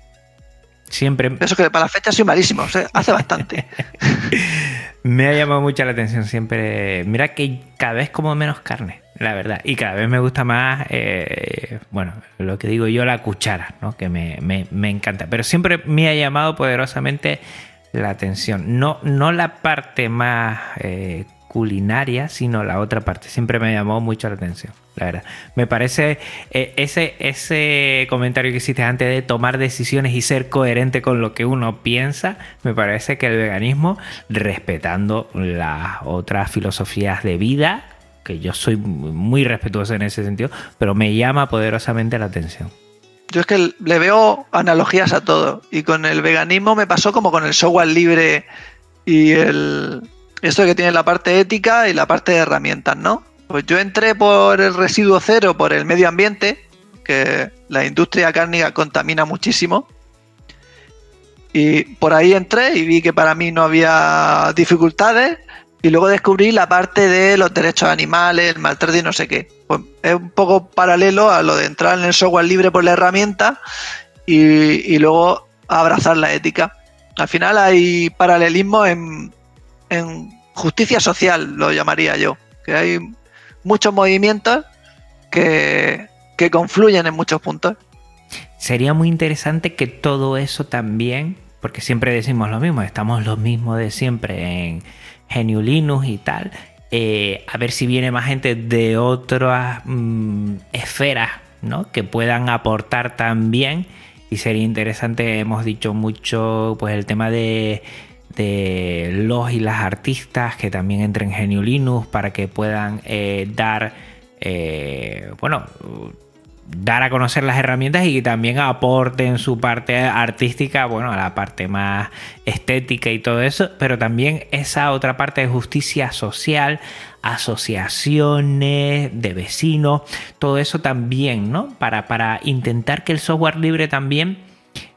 Siempre. Eso que para la fecha soy malísimo, hace bastante. me ha llamado mucho la atención siempre. Mira que cada vez como menos carne, la verdad. Y cada vez me gusta más, eh, bueno, lo que digo yo, la cuchara, ¿no? Que me, encanta. Pero siempre me ha llamado poderosamente la atención. No, no la parte más eh, culinaria, sino la otra parte. Siempre me llamó mucho la atención, la verdad. Me parece eh, ese, ese comentario que hiciste antes de tomar decisiones y ser coherente con lo que uno piensa, me parece que el veganismo, respetando las otras filosofías de vida, que yo soy muy respetuoso en ese sentido, pero me llama poderosamente la atención. Yo es que le veo analogías a todo. Y con el veganismo me pasó como con el software libre y el, esto que tiene la parte ética y la parte de herramientas, ¿no? Pues yo entré por el residuo cero, por el medio ambiente, que la industria cárnica contamina muchísimo. Y por ahí entré y vi que para mí no había dificultades. Y luego descubrí la parte de los derechos animales, el maltrato y no sé qué. Pues es un poco paralelo a lo de entrar en el software libre por la herramienta y, y luego abrazar la ética. Al final hay paralelismo en, en justicia social, lo llamaría yo, que hay muchos movimientos que, que confluyen en muchos puntos. Sería muy interesante que todo eso también, porque siempre decimos lo mismo, estamos los mismos de siempre en GNU Linux y tal, eh, a ver si viene más gente de otras mm, esferas ¿no? que puedan aportar también. Y sería interesante, hemos dicho mucho, pues el tema de de los y las artistas que también entren en Genio Linux para que puedan eh, dar, eh, bueno, dar a conocer las herramientas y que también aporten su parte artística, bueno, a la parte más estética y todo eso, pero también esa otra parte de justicia social, asociaciones de vecinos, todo eso también, ¿no? Para, para intentar que el software libre también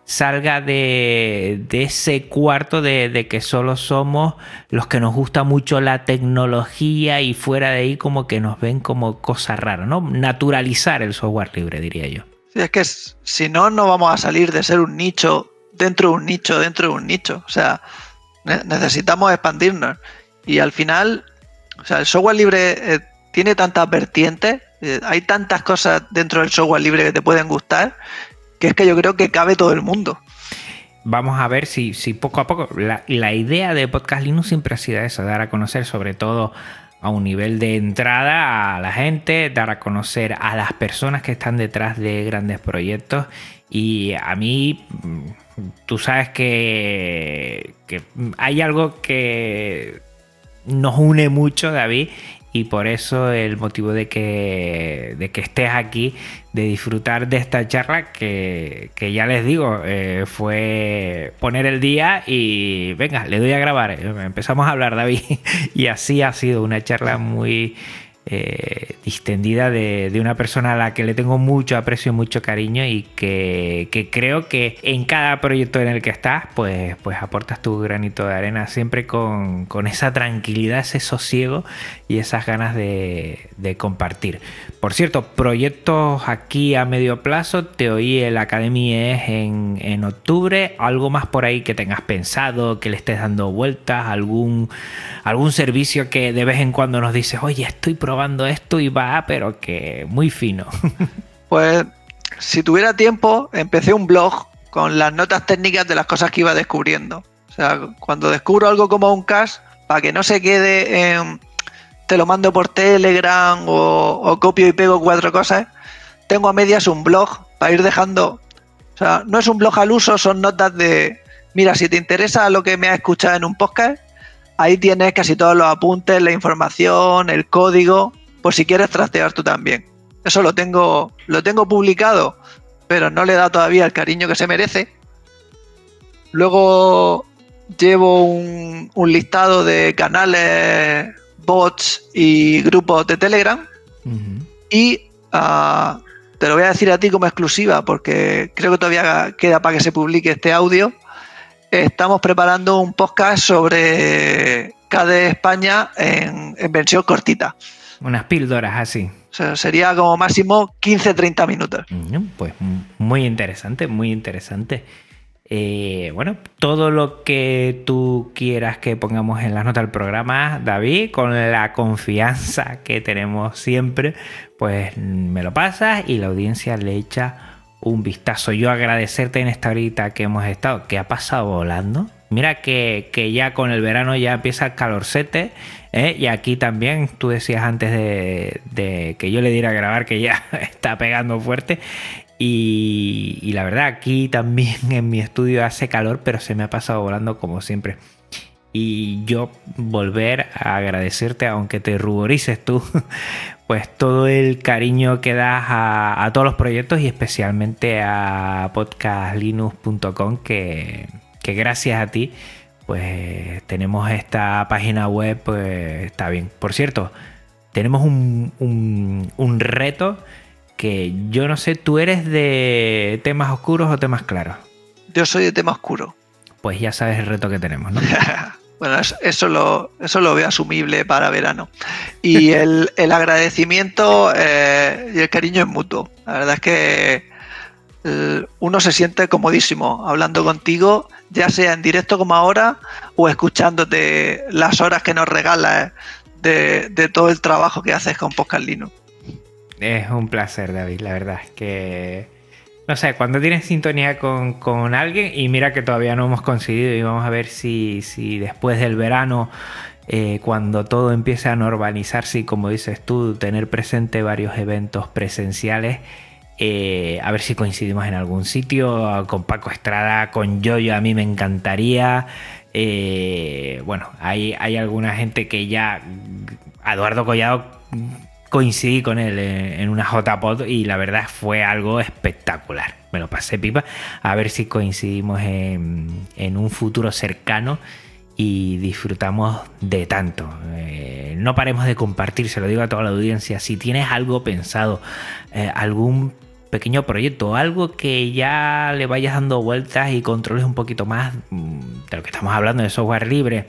salga de, ese cuarto de, que solo somos los que nos gusta mucho la tecnología y fuera de ahí como que nos ven como cosa rara, ¿no? Naturalizar el software libre, diría yo. Sí, es que si no, no vamos a salir de ser un nicho dentro de un nicho, dentro de un nicho. O sea, necesitamos expandirnos. Y al final, o sea, el software libre eh, tiene tantas vertientes, eh, hay tantas cosas dentro del software libre que te pueden gustar, que es que yo creo que cabe todo el mundo. Vamos a ver si, si poco a poco. La, idea de Podcast Linux siempre ha sido eso, dar a conocer sobre todo a un nivel de entrada a la gente, dar a conocer a las personas que están detrás de grandes proyectos. Y a mí, tú sabes que, que hay algo que nos une mucho, David, y por eso el motivo de que, de que estés aquí, de disfrutar de esta charla que, que ya les digo, eh, fue poner el día y venga, le doy a grabar. Empezamos a hablar, David, y así ha sido una charla muy eh, distendida de, una persona a la que le tengo mucho aprecio y mucho cariño y que, creo que en cada proyecto en el que estás, pues, pues aportas tu granito de arena siempre con, esa tranquilidad, ese sosiego y esas ganas de, compartir. Por cierto, proyectos aquí a medio plazo, te oí el Academy es en, en octubre, algo más por ahí que tengas pensado, que le estés dando vueltas, algún, algún servicio que de vez en cuando nos dices, oye, estoy probando esto y va, pero que muy fino. Pues si tuviera tiempo, empecé un blog con las notas técnicas de las cosas que iba descubriendo. O sea, cuando descubro algo como un cache, para que no se quede en te lo mando por Telegram o, copio y pego cuatro cosas, tengo a medias un blog para ir dejando. O sea, no es un blog al uso, son notas de, mira, si te interesa lo que me has escuchado en un podcast, Ahí tienes casi todos los apuntes, la información, el código, por si quieres trastear tú también. Eso lo tengo, lo tengo publicado, pero no le da todavía el cariño que se merece. Luego llevo un, listado de canales, bots y grupos de Telegram. Y ah, te lo voy a decir a ti como exclusiva, porque creo que todavía queda para que se publique este audio estamos preparando un podcast sobre KDE España en, versión cortita. Unas píldoras así. sería como máximo 15-30 minutos. Pues muy interesante, muy interesante. Eh, bueno, todo lo que tú quieras que pongamos en las notas del programa, David, con la confianza que tenemos siempre, pues me lo pasas y la audiencia le echa un vistazo. Yo agradecerte en esta horita que hemos estado, que ha pasado volando. Mira que, ya con el verano ya empieza el calorcete. ¿eh? Y aquí también, tú decías antes de, que yo le diera a grabar que ya está pegando fuerte. Y, la verdad, aquí también en mi estudio hace calor, pero se me ha pasado volando como siempre. Y yo volver a agradecerte, aunque te ruborices tú, pues todo el cariño que das a, todos los proyectos y especialmente a podcastlinux.com que, que gracias a ti pues tenemos esta página web, pues está bien. Por cierto, tenemos un, un, reto que yo no sé, ¿tú eres de temas oscuros o temas claros? Yo soy de tema oscuro. Pues ya sabes el reto que tenemos, ¿no? Bueno, eso lo, eso lo veo asumible para verano. Y el, agradecimiento eh, y el cariño es mutuo. La verdad es que eh, uno se siente comodísimo hablando contigo, ya sea en directo como ahora o escuchándote las horas que nos regalas de, de todo el trabajo que haces con Podcast Linux. Es un placer, David, la verdad es que no sé, cuando tienes sintonía con, alguien y mira que todavía no hemos conseguido y vamos a ver si, si después del verano, eh, cuando todo empiece a normalizarse y como dices tú, tener presente varios eventos presenciales, eh, a ver si coincidimos en algún sitio, con Paco Estrada, con Yoyo, a mí me encantaría. Eh, bueno, hay, hay alguna gente que ya, Eduardo Collado coincidí con él en una JPod y la verdad fue algo espectacular. Me lo pasé pipa. A ver si coincidimos en, un futuro cercano y disfrutamos de tanto. Eh, no paremos de compartir, se lo digo a toda la audiencia. Si tienes algo pensado, eh, algún pequeño proyecto, algo que ya le vayas dando vueltas y controles un poquito más mm, de lo que estamos hablando de software libre,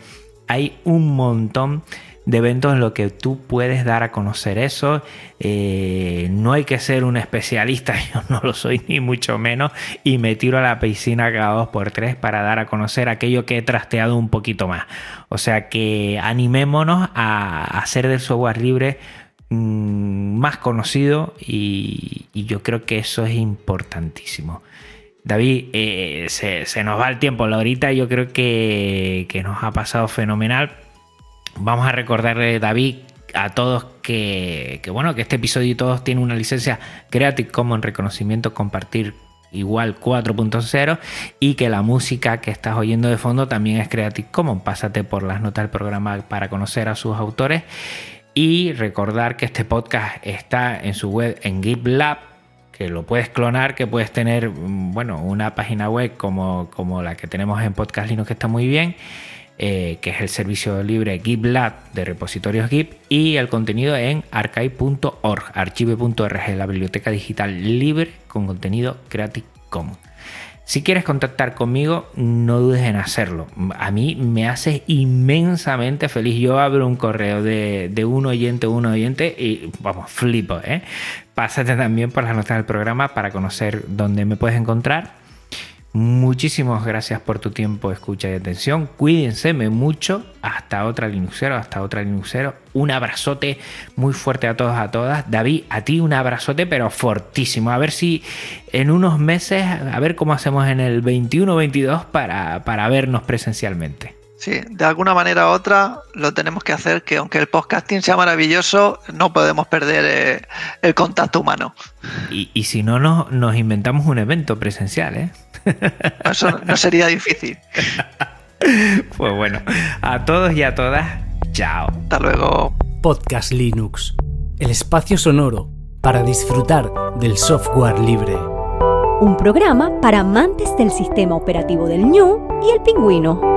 hay un montón de eventos en los que tú puedes dar a conocer eso. Eh, no hay que ser un especialista, yo no lo soy ni mucho menos, y me tiro a la piscina cada dos por tres para dar a conocer aquello que he trasteado un poquito más. O sea que animémonos a hacer del software libre mm, más conocido y, yo creo que eso es importantísimo. David, eh, se, nos va el tiempo, la horita yo creo que, que nos ha pasado fenomenal Vamos a recordarle, David, a todos que, bueno, que este episodio y todos tienen una licencia Creative Commons reconocimiento compartir igual 4.0 y que la música que estás oyendo de fondo también es Creative Commons. Pásate por las notas del programa para conocer a sus autores. Y recordar que este podcast está en su web en GitLab, que lo puedes clonar, que puedes tener, mm, bueno, una página web como, como la que tenemos en Podcast Linux, que está muy bien. Eh, que es el servicio libre GitLab de repositorios Git, y el contenido en archive.org, archive.org, la biblioteca digital libre con contenido Creative Commons. Si quieres contactar conmigo, no dudes en hacerlo. A mí me hace inmensamente feliz. Yo abro un correo de, un oyente, un oyente y vamos, flipo. ¿eh? Pásate también por las notas del programa para conocer dónde me puedes encontrar Muchísimas gracias por tu tiempo, escucha y atención. Cuídense mucho. Hasta otra Linuxero, hasta otra Linuxero. Un abrazote muy fuerte a todos, a todas. David, a ti un abrazote, pero fortísimo. A ver si en unos meses, a ver cómo hacemos en el 21-22 para, para vernos presencialmente. Sí, de alguna manera u otra lo tenemos que hacer, que aunque el podcasting sea maravilloso, no podemos perder eh, el contacto humano. Y, si no, nos, nos inventamos un evento presencial, ¿eh? Eso no sería difícil. Pues bueno, a todos y a todas, chao. Hasta luego. Podcast Linux, el espacio sonoro para disfrutar del software libre. Un programa para amantes del sistema operativo del ñu y el pingüino.